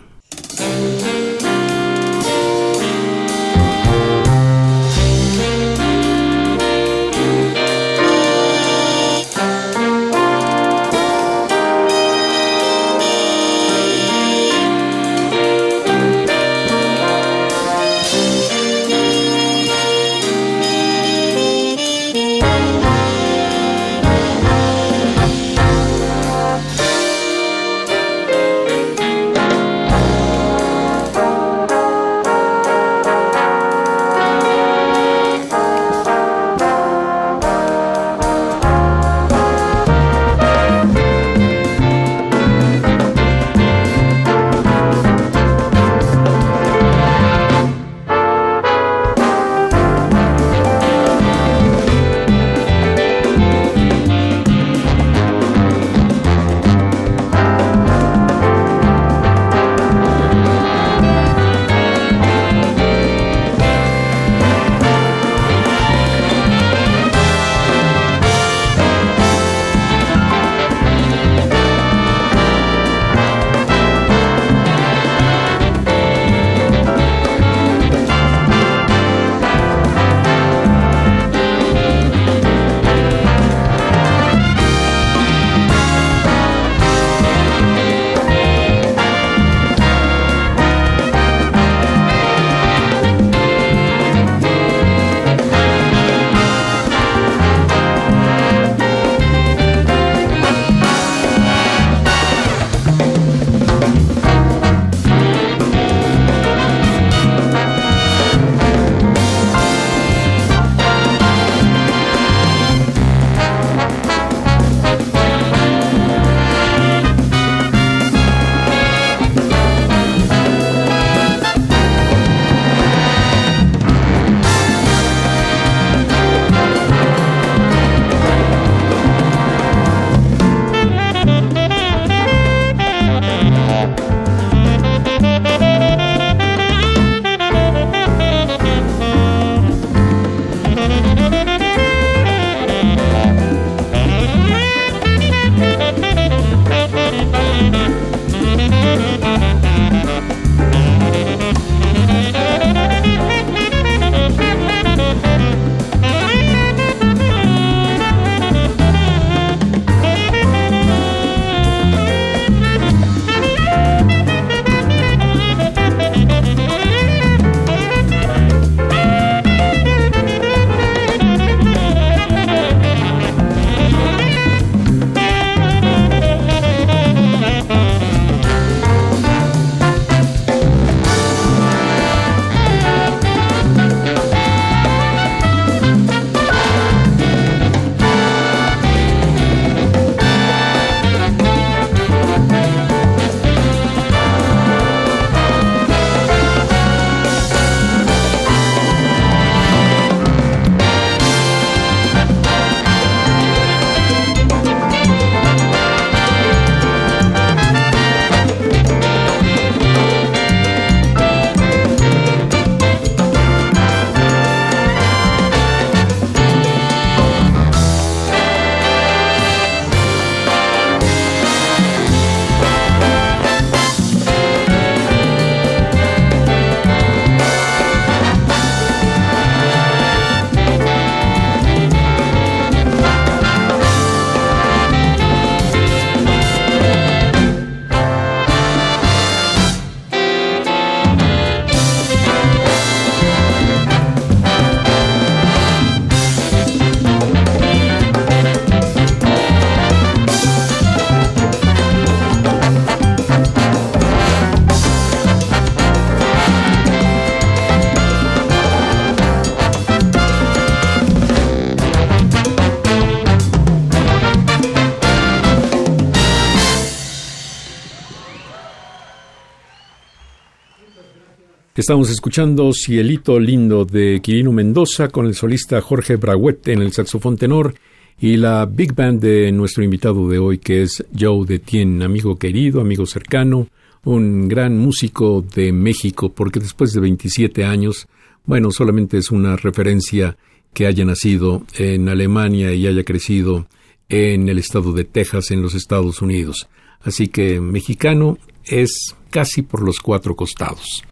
Estamos escuchando Cielito Lindo de Quirino Mendoza con el solista Jorge Braguet en el saxofón tenor y la big band de nuestro invitado de hoy que es Joe Detien, amigo querido, amigo cercano, un gran músico de México porque después de 27 años, bueno, solamente es una referencia que haya nacido en Alemania y haya crecido en el estado de Texas en los Estados Unidos. Así que mexicano es casi por los cuatro costados.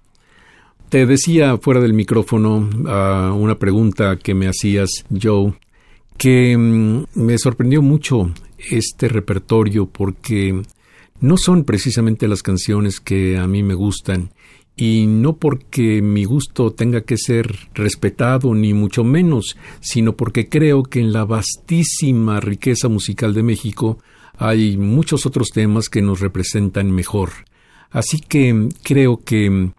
Te decía fuera del micrófono a una pregunta que me hacías, Joe, que mm, me sorprendió mucho este repertorio porque no son precisamente las canciones que a mí me gustan y no porque mi gusto tenga que ser respetado ni mucho menos, sino porque creo que en la vastísima riqueza musical de México hay muchos otros temas que nos representan mejor. Así que creo que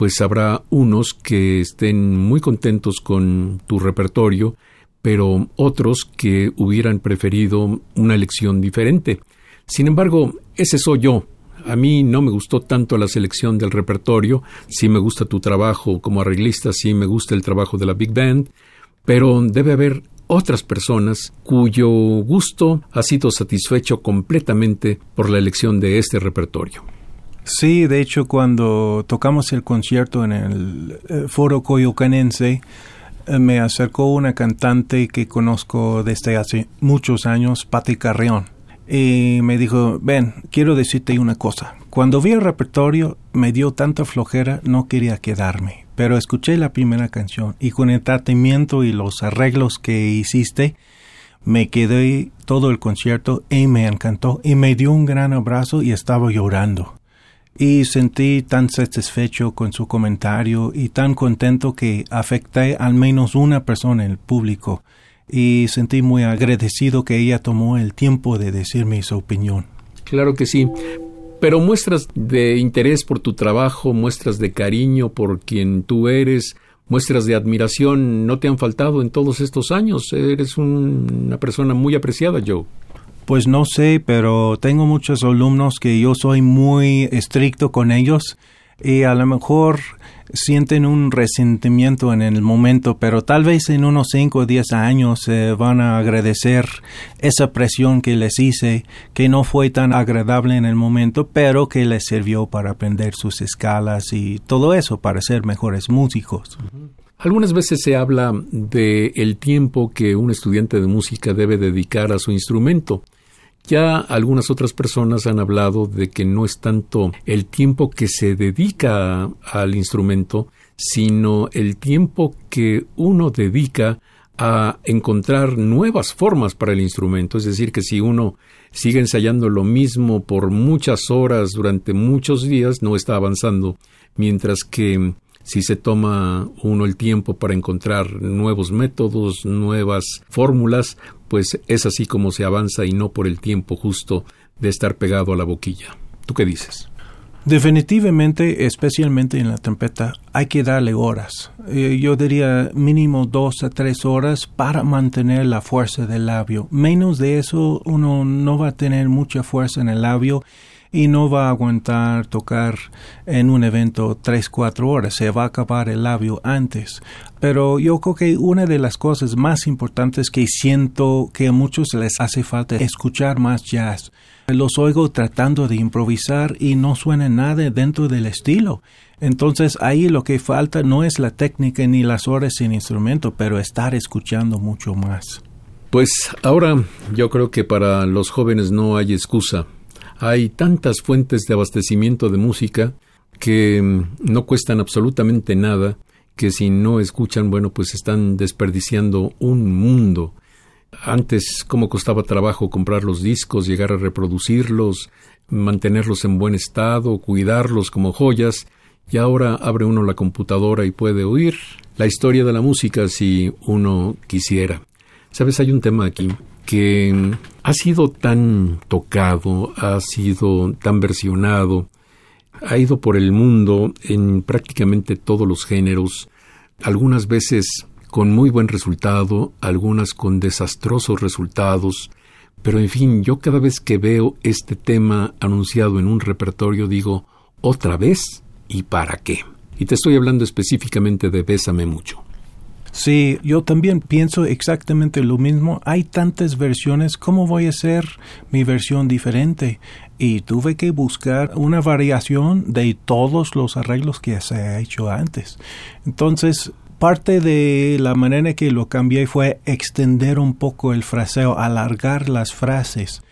pues habrá unos que estén muy contentos con tu repertorio, pero otros que hubieran preferido una elección diferente. Sin embargo, ese soy yo. A mí no me gustó tanto la selección del repertorio, sí me gusta tu trabajo como arreglista, sí me gusta el trabajo de la Big Band, pero debe haber otras personas cuyo gusto ha sido satisfecho completamente por la elección de este repertorio. Sí, de hecho, cuando tocamos el concierto en el eh, Foro Coyocanense, eh, me acercó una cantante que conozco desde hace muchos años, Patti Carrión, y me dijo, ven, quiero decirte una cosa. Cuando vi el repertorio me dio tanta flojera, no quería quedarme, pero escuché la primera canción y con el tratamiento y los arreglos que hiciste, me quedé todo el concierto y me encantó y me dio un gran abrazo y estaba llorando y sentí tan satisfecho con su comentario y tan contento que afecté al menos una persona en el público y sentí muy agradecido que ella tomó el tiempo de decirme su opinión. Claro que sí. Pero muestras de interés por tu trabajo, muestras de cariño por quien tú eres, muestras de admiración no te han faltado en todos estos años. Eres una persona muy apreciada, Joe. Pues no sé, pero tengo muchos alumnos que yo soy muy estricto con ellos y a lo mejor sienten un resentimiento en el momento, pero tal vez en unos 5 o 10 años se van a agradecer esa presión que les hice, que no fue tan agradable en el momento, pero que les sirvió para aprender sus escalas y todo eso para ser mejores músicos. Algunas veces se habla de el tiempo que un estudiante de música debe dedicar a su instrumento. Ya algunas otras personas han hablado de que no es tanto el tiempo que se dedica al instrumento, sino el tiempo que uno dedica a encontrar nuevas formas para el instrumento. Es decir, que si uno sigue ensayando lo mismo por muchas horas durante muchos días, no está avanzando, mientras que si se toma uno el tiempo para encontrar nuevos métodos, nuevas fórmulas, pues es así como se avanza y no por el tiempo justo de estar pegado a la boquilla. ¿Tú qué dices? Definitivamente, especialmente en la trompeta, hay que darle horas. Eh, yo diría mínimo dos a tres horas para mantener la fuerza del labio. Menos de eso, uno no va a tener mucha fuerza en el labio y no va a aguantar tocar en un evento tres, cuatro horas. Se va a acabar el labio antes. Pero yo creo que una de las cosas más importantes que siento que a muchos les hace falta es escuchar más jazz. Los oigo tratando de improvisar y no suena nada dentro del estilo. Entonces ahí lo que falta no es la técnica ni las horas sin instrumento, pero estar escuchando mucho más. Pues ahora yo creo que para los jóvenes no hay excusa hay tantas fuentes de abastecimiento de música que mm, no cuestan absolutamente nada, que si no escuchan, bueno, pues están desperdiciando un mundo. Antes, cómo costaba trabajo comprar los discos, llegar a reproducirlos, mantenerlos en buen estado, cuidarlos como joyas, y ahora abre uno la computadora y puede oír la historia de la música si uno quisiera. Sabes, hay un tema aquí que ha sido tan tocado, ha sido tan versionado, ha ido por el mundo en prácticamente todos los géneros, algunas veces con muy buen resultado, algunas con desastrosos resultados, pero en fin, yo cada vez que veo este tema anunciado en un repertorio digo, otra vez, ¿y para qué? y te estoy hablando específicamente de Bésame mucho. Sí, yo también pienso exactamente lo mismo. Hay tantas versiones, ¿cómo voy a hacer mi versión diferente? Y tuve que buscar una variación de todos los arreglos que se ha hecho antes. Entonces, parte de la manera que lo cambié fue extender un poco el fraseo, alargar las frases.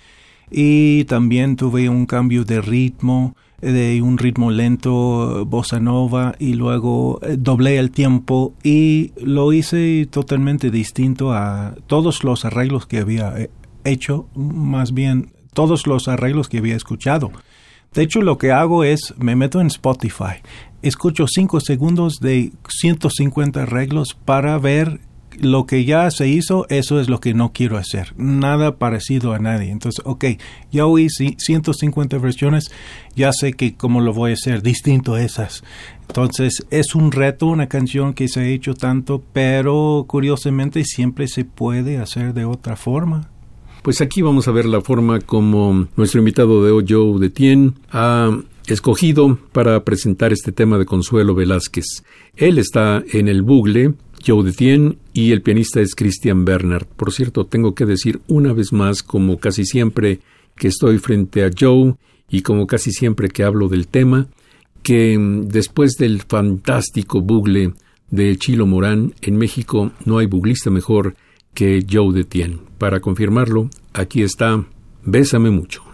Y también tuve un cambio de ritmo de un ritmo lento, bossa nova, y luego eh, doblé el tiempo y lo hice totalmente distinto a todos los arreglos que había eh, hecho, más bien todos los arreglos que había escuchado. De hecho, lo que hago es, me meto en Spotify, escucho 5 segundos de 150 arreglos para ver lo que ya se hizo, eso es lo que no quiero hacer. Nada parecido a nadie. Entonces, ok, ya oí 150 versiones, ya sé que cómo lo voy a hacer, distinto a esas. Entonces, es un reto, una canción que se ha hecho tanto, pero curiosamente siempre se puede hacer de otra forma. Pues aquí vamos a ver la forma como nuestro invitado de hoy, Joe de Tien, ha escogido para presentar este tema de Consuelo Velázquez. Él está en el bugle Joe Detien y el pianista es Christian Bernard. Por cierto, tengo que decir una vez más, como casi siempre que estoy frente a Joe y como casi siempre que hablo del tema, que mm, después del fantástico bugle de Chilo Morán, en México no hay buglista mejor que Joe Detien. Para confirmarlo, aquí está Bésame mucho.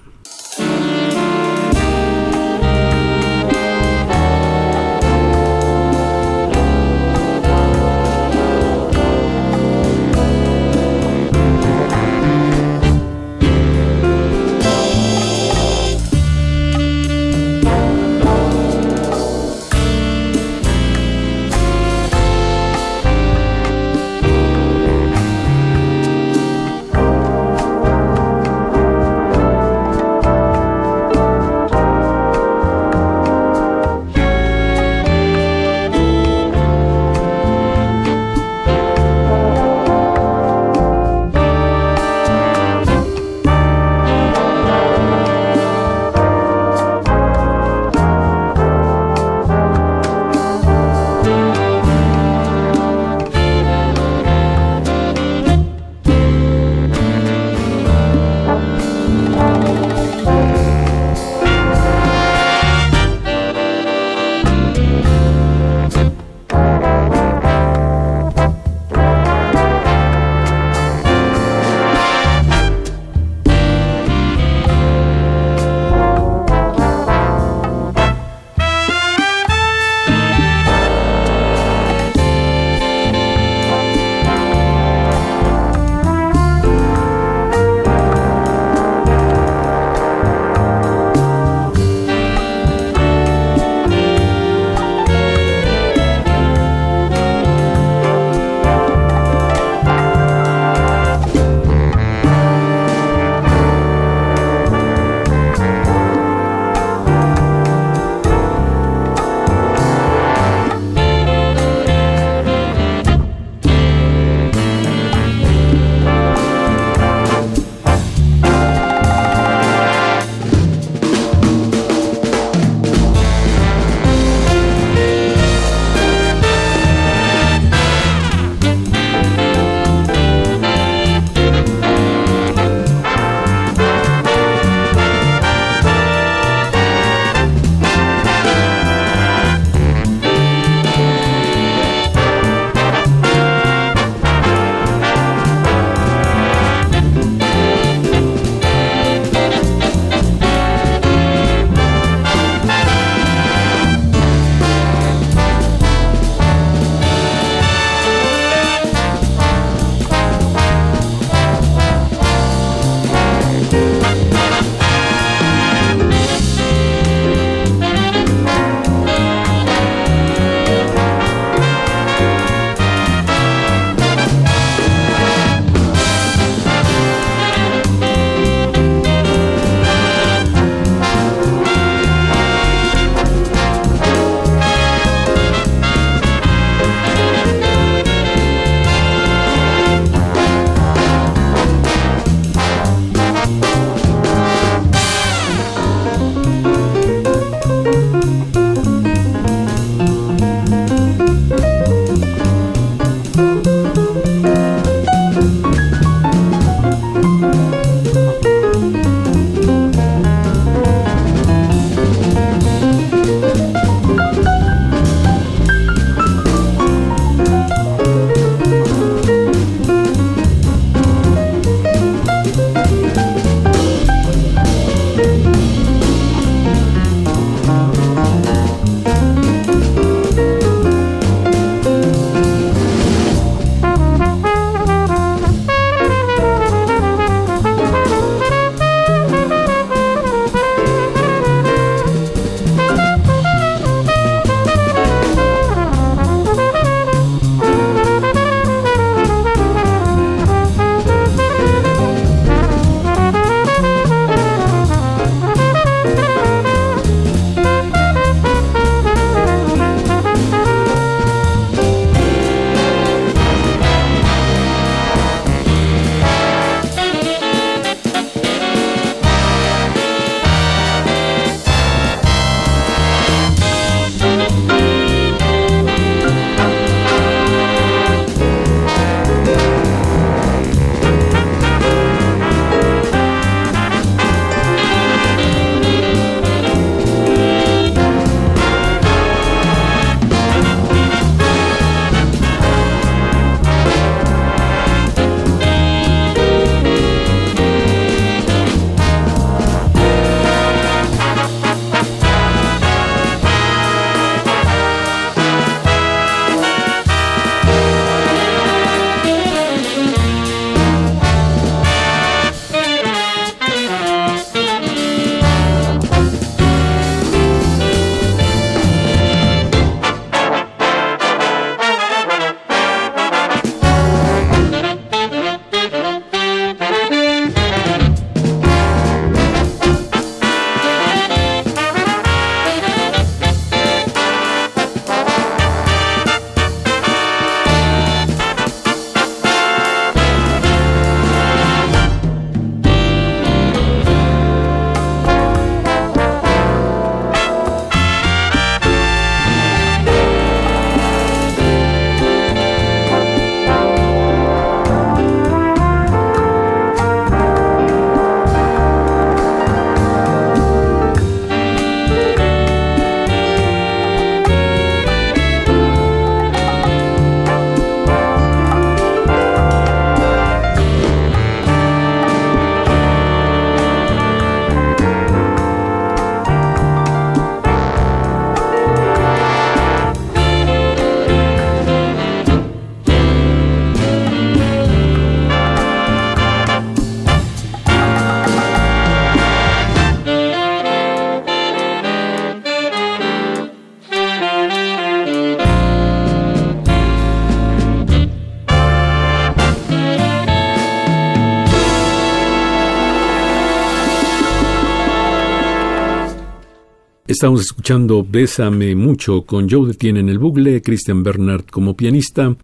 Estamos escuchando Bésame mucho con Joe Detiene en el bugle, Christian Bernard como pianista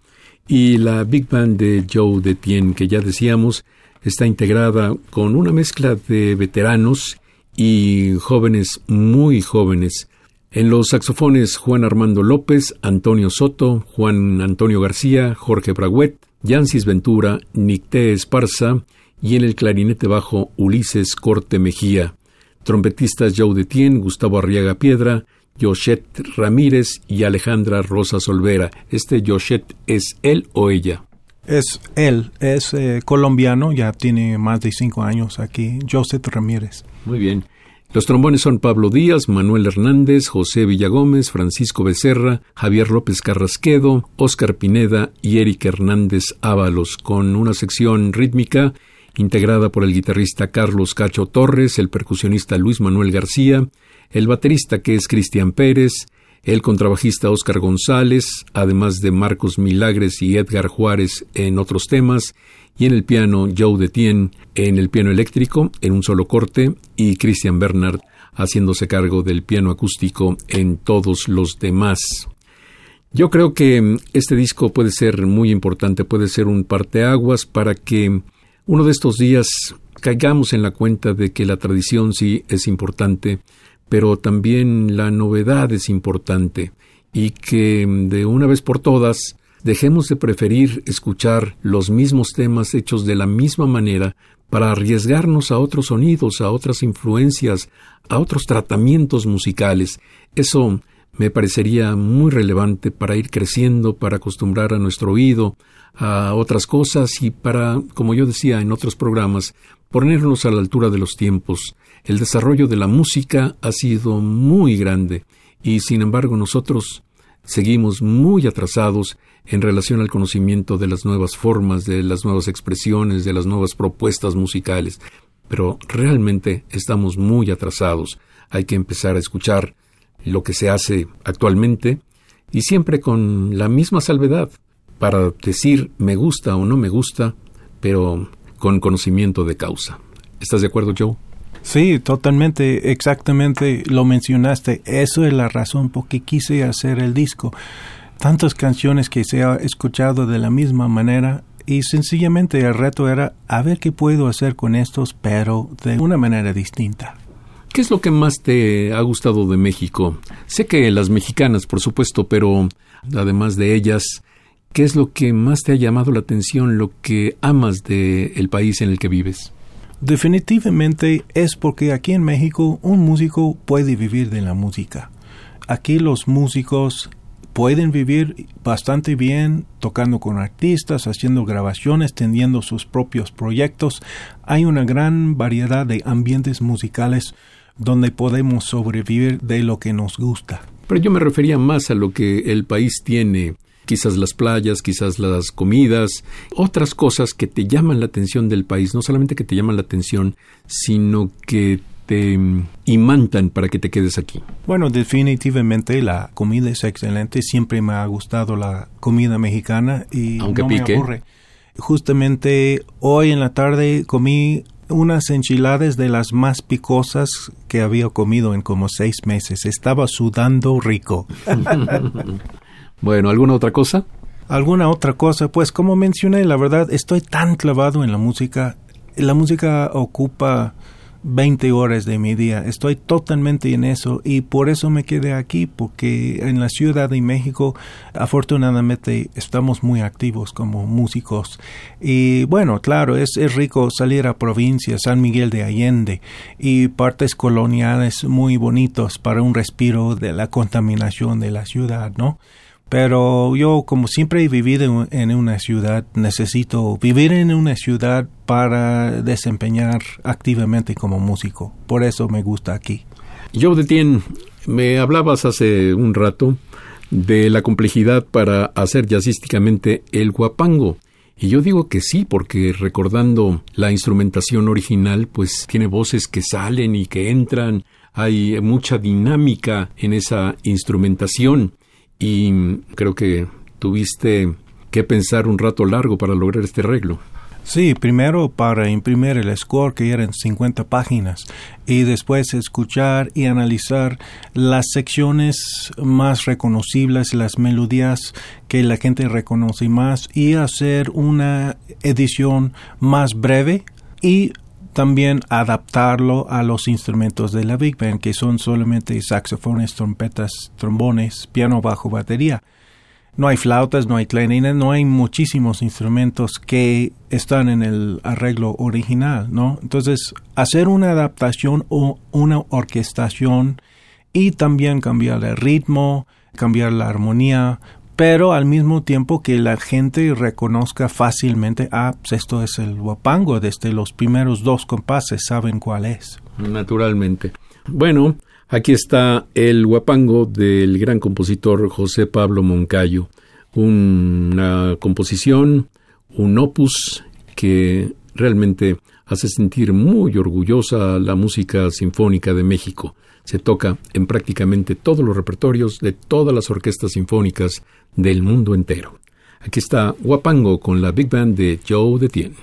y la Big Band de Joe Detiene que ya decíamos está integrada con una mezcla de veteranos y jóvenes muy jóvenes. En los saxofones Juan Armando López, Antonio Soto, Juan Antonio García, Jorge Braguet, Yancis Ventura, Nicté Esparza y en el clarinete bajo Ulises Corte Mejía. Trompetistas Joe Detien, Gustavo Arriaga Piedra, Yoshet Ramírez y Alejandra Rosa Solvera. ¿Este Yoshet es él o ella? Es él, es eh, colombiano, ya tiene más de cinco años aquí, Joseph Ramírez. Muy bien. Los trombones son Pablo Díaz, Manuel Hernández, José Villagómez, Francisco Becerra, Javier López Carrasquedo, Óscar Pineda y Eric Hernández Ábalos, con una sección rítmica integrada por el guitarrista Carlos Cacho Torres, el percusionista Luis Manuel García, el baterista que es Cristian Pérez, el contrabajista Óscar González, además de Marcos Milagres y Edgar Juárez en otros temas, y en el piano Joe Detien en el piano eléctrico en un solo corte y Christian Bernard haciéndose cargo del piano acústico en todos los demás. Yo creo que este disco puede ser muy importante, puede ser un parteaguas para que uno de estos días caigamos en la cuenta de que la tradición sí es importante, pero también la novedad es importante y que de una vez por todas dejemos de preferir escuchar los mismos temas hechos de la misma manera para arriesgarnos a otros sonidos, a otras influencias, a otros tratamientos musicales. Eso me parecería muy relevante para ir creciendo, para acostumbrar a nuestro oído a otras cosas y para, como yo decía en otros programas, ponernos a la altura de los tiempos. El desarrollo de la música ha sido muy grande y sin embargo nosotros seguimos muy atrasados en relación al conocimiento de las nuevas formas, de las nuevas expresiones, de las nuevas propuestas musicales. Pero realmente estamos muy atrasados. Hay que empezar a escuchar lo que se hace actualmente y siempre con la misma salvedad para decir me gusta o no me gusta, pero con conocimiento de causa. ¿Estás de acuerdo, Joe? Sí, totalmente, exactamente lo mencionaste. Eso es la razón por qué quise hacer el disco. Tantas canciones que se ha escuchado de la misma manera y sencillamente el reto era a ver qué puedo hacer con estos, pero de una manera distinta. ¿Qué es lo que más te ha gustado de México? Sé que las mexicanas, por supuesto, pero además de ellas, ¿qué es lo que más te ha llamado la atención, lo que amas del el país en el que vives? Definitivamente es porque aquí en México un músico puede vivir de la música. Aquí los músicos pueden vivir bastante bien tocando con artistas, haciendo grabaciones, teniendo sus propios proyectos. Hay una gran variedad de ambientes musicales donde podemos sobrevivir de lo que nos gusta. Pero yo me refería más a lo que el país tiene quizás las playas, quizás las comidas, otras cosas que te llaman la atención del país, no solamente que te llaman la atención, sino que te imantan para que te quedes aquí? Bueno, definitivamente la comida es excelente. Siempre me ha gustado la comida mexicana y Aunque no pique. me aburre. Justamente hoy en la tarde comí unas enchiladas de las más picosas que había comido en como seis meses. Estaba sudando rico. [laughs] Bueno, ¿alguna otra cosa? ¿Alguna otra cosa? Pues como mencioné, la verdad, estoy tan clavado en la música. La música ocupa 20 horas de mi día. Estoy totalmente en eso y por eso me quedé aquí, porque en la Ciudad de México afortunadamente estamos muy activos como músicos. Y bueno, claro, es, es rico salir a provincia, San Miguel de Allende y partes coloniales muy bonitos para un respiro de la contaminación de la ciudad, ¿no? Pero yo, como siempre he vivido en una ciudad, necesito vivir en una ciudad para desempeñar activamente como músico. Por eso me gusta aquí. Joe Detien, me hablabas hace un rato de la complejidad para hacer jazzísticamente el guapango. Y yo digo que sí, porque recordando la instrumentación original, pues tiene voces que salen y que entran, hay mucha dinámica en esa instrumentación y creo que tuviste que pensar un rato largo para lograr este arreglo. Sí, primero para imprimir el score que eran 50 páginas y después escuchar y analizar las secciones más reconocibles, las melodías que la gente reconoce más y hacer una edición más breve y también adaptarlo a los instrumentos de la Big Band, que son solamente saxofones, trompetas, trombones, piano, bajo, batería. No hay flautas, no hay clarinetes, no hay muchísimos instrumentos que están en el arreglo original, ¿no? Entonces, hacer una adaptación o una orquestación y también cambiar el ritmo, cambiar la armonía, pero al mismo tiempo que la gente reconozca fácilmente, ah, pues esto es el guapango, desde los primeros dos compases saben cuál es. Naturalmente. Bueno, aquí está el guapango del gran compositor José Pablo Moncayo, una composición, un opus que realmente hace sentir muy orgullosa la música sinfónica de México. Se toca en prácticamente todos los repertorios de todas las orquestas sinfónicas del mundo entero. Aquí está Guapango con la Big Band de Joe Detien.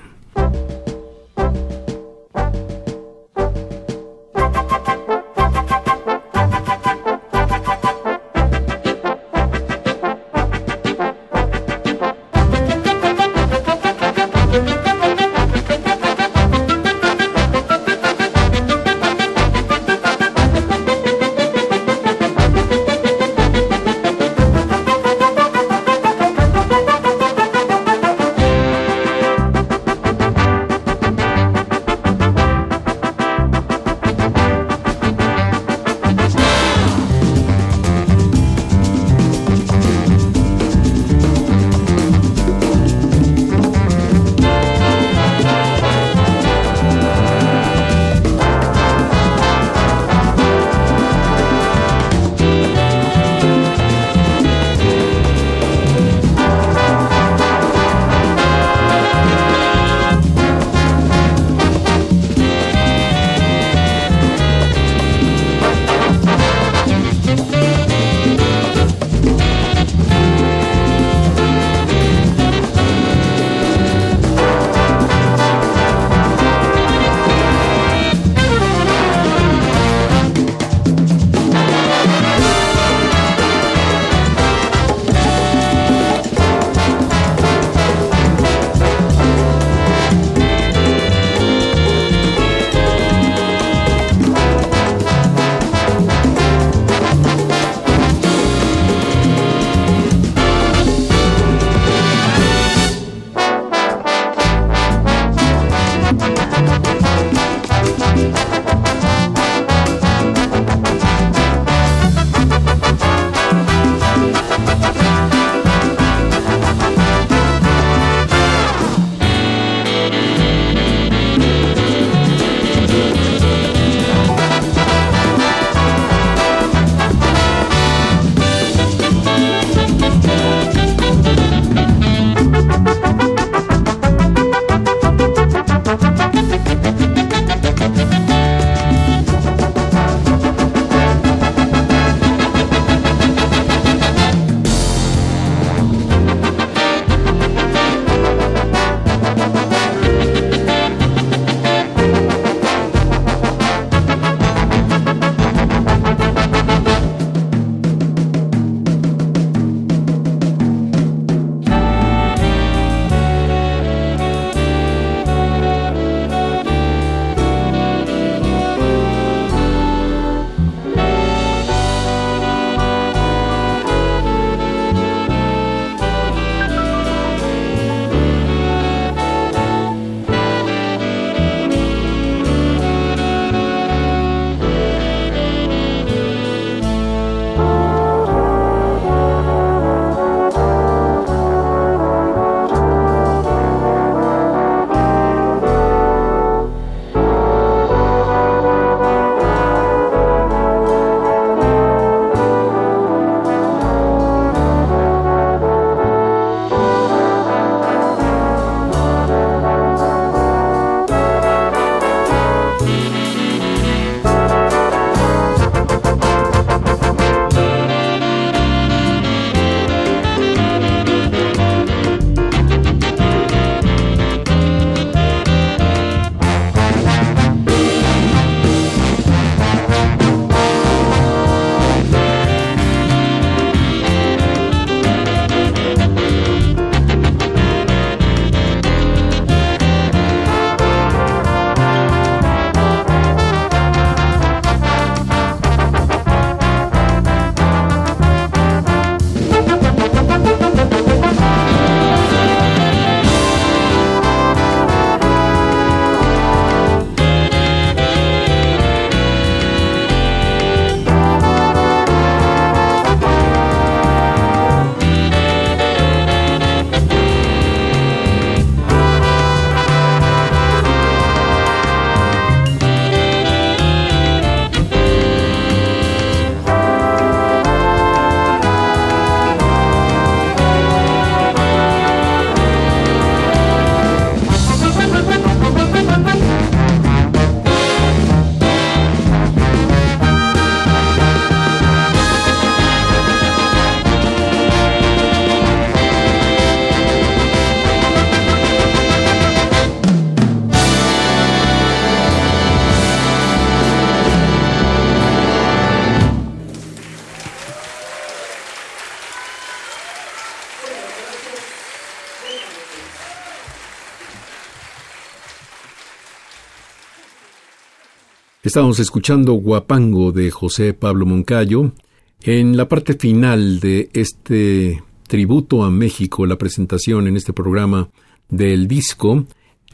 Estábamos escuchando Guapango de José Pablo Moncayo. En la parte final de este tributo a México, la presentación en este programa del disco,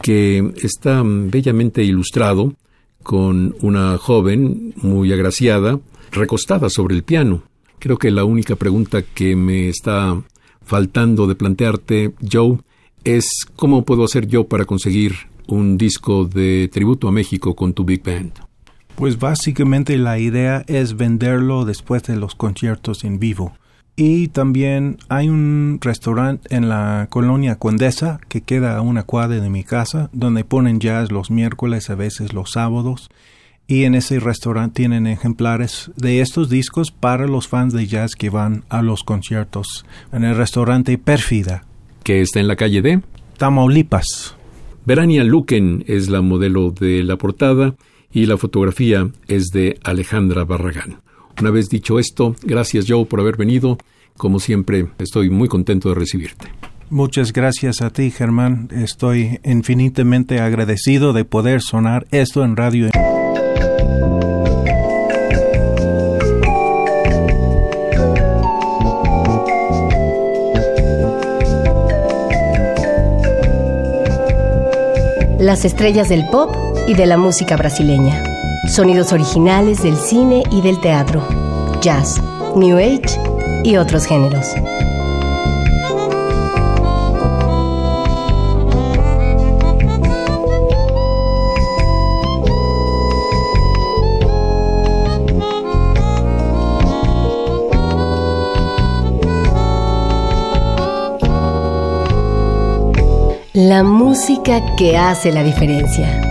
que está bellamente ilustrado con una joven muy agraciada, recostada sobre el piano. Creo que la única pregunta que me está faltando de plantearte, Joe, es cómo puedo hacer yo para conseguir un disco de tributo a México con tu Big Band. Pues básicamente la idea es venderlo después de los conciertos en vivo. Y también hay un restaurante en la colonia Condesa que queda a una cuadra de mi casa donde ponen jazz los miércoles, a veces los sábados. Y en ese restaurante tienen ejemplares de estos discos para los fans de jazz que van a los conciertos en el restaurante Pérfida. Que está en la calle de Tamaulipas. Verania Luken es la modelo de la portada y la fotografía es de Alejandra Barragán. Una vez dicho esto, gracias Joe por haber venido. Como siempre, estoy muy contento de recibirte. Muchas gracias a ti, Germán. Estoy infinitamente agradecido de poder sonar esto en radio. Las estrellas del pop y de la música brasileña. Sonidos originales del cine y del teatro. Jazz, New Age y otros géneros. La música que hace la diferencia.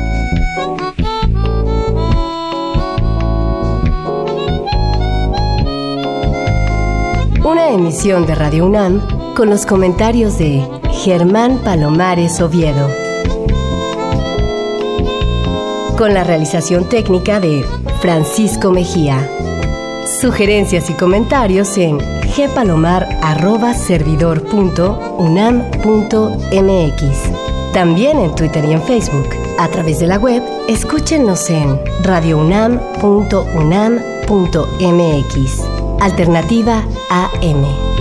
Emisión de Radio UNAM con los comentarios de Germán Palomares Oviedo. Con la realización técnica de Francisco Mejía. Sugerencias y comentarios en gpalomar.servidor.unam.mx. También en Twitter y en Facebook. A través de la web, escúchenos en radiounam.unam.mx. Alternativa AM.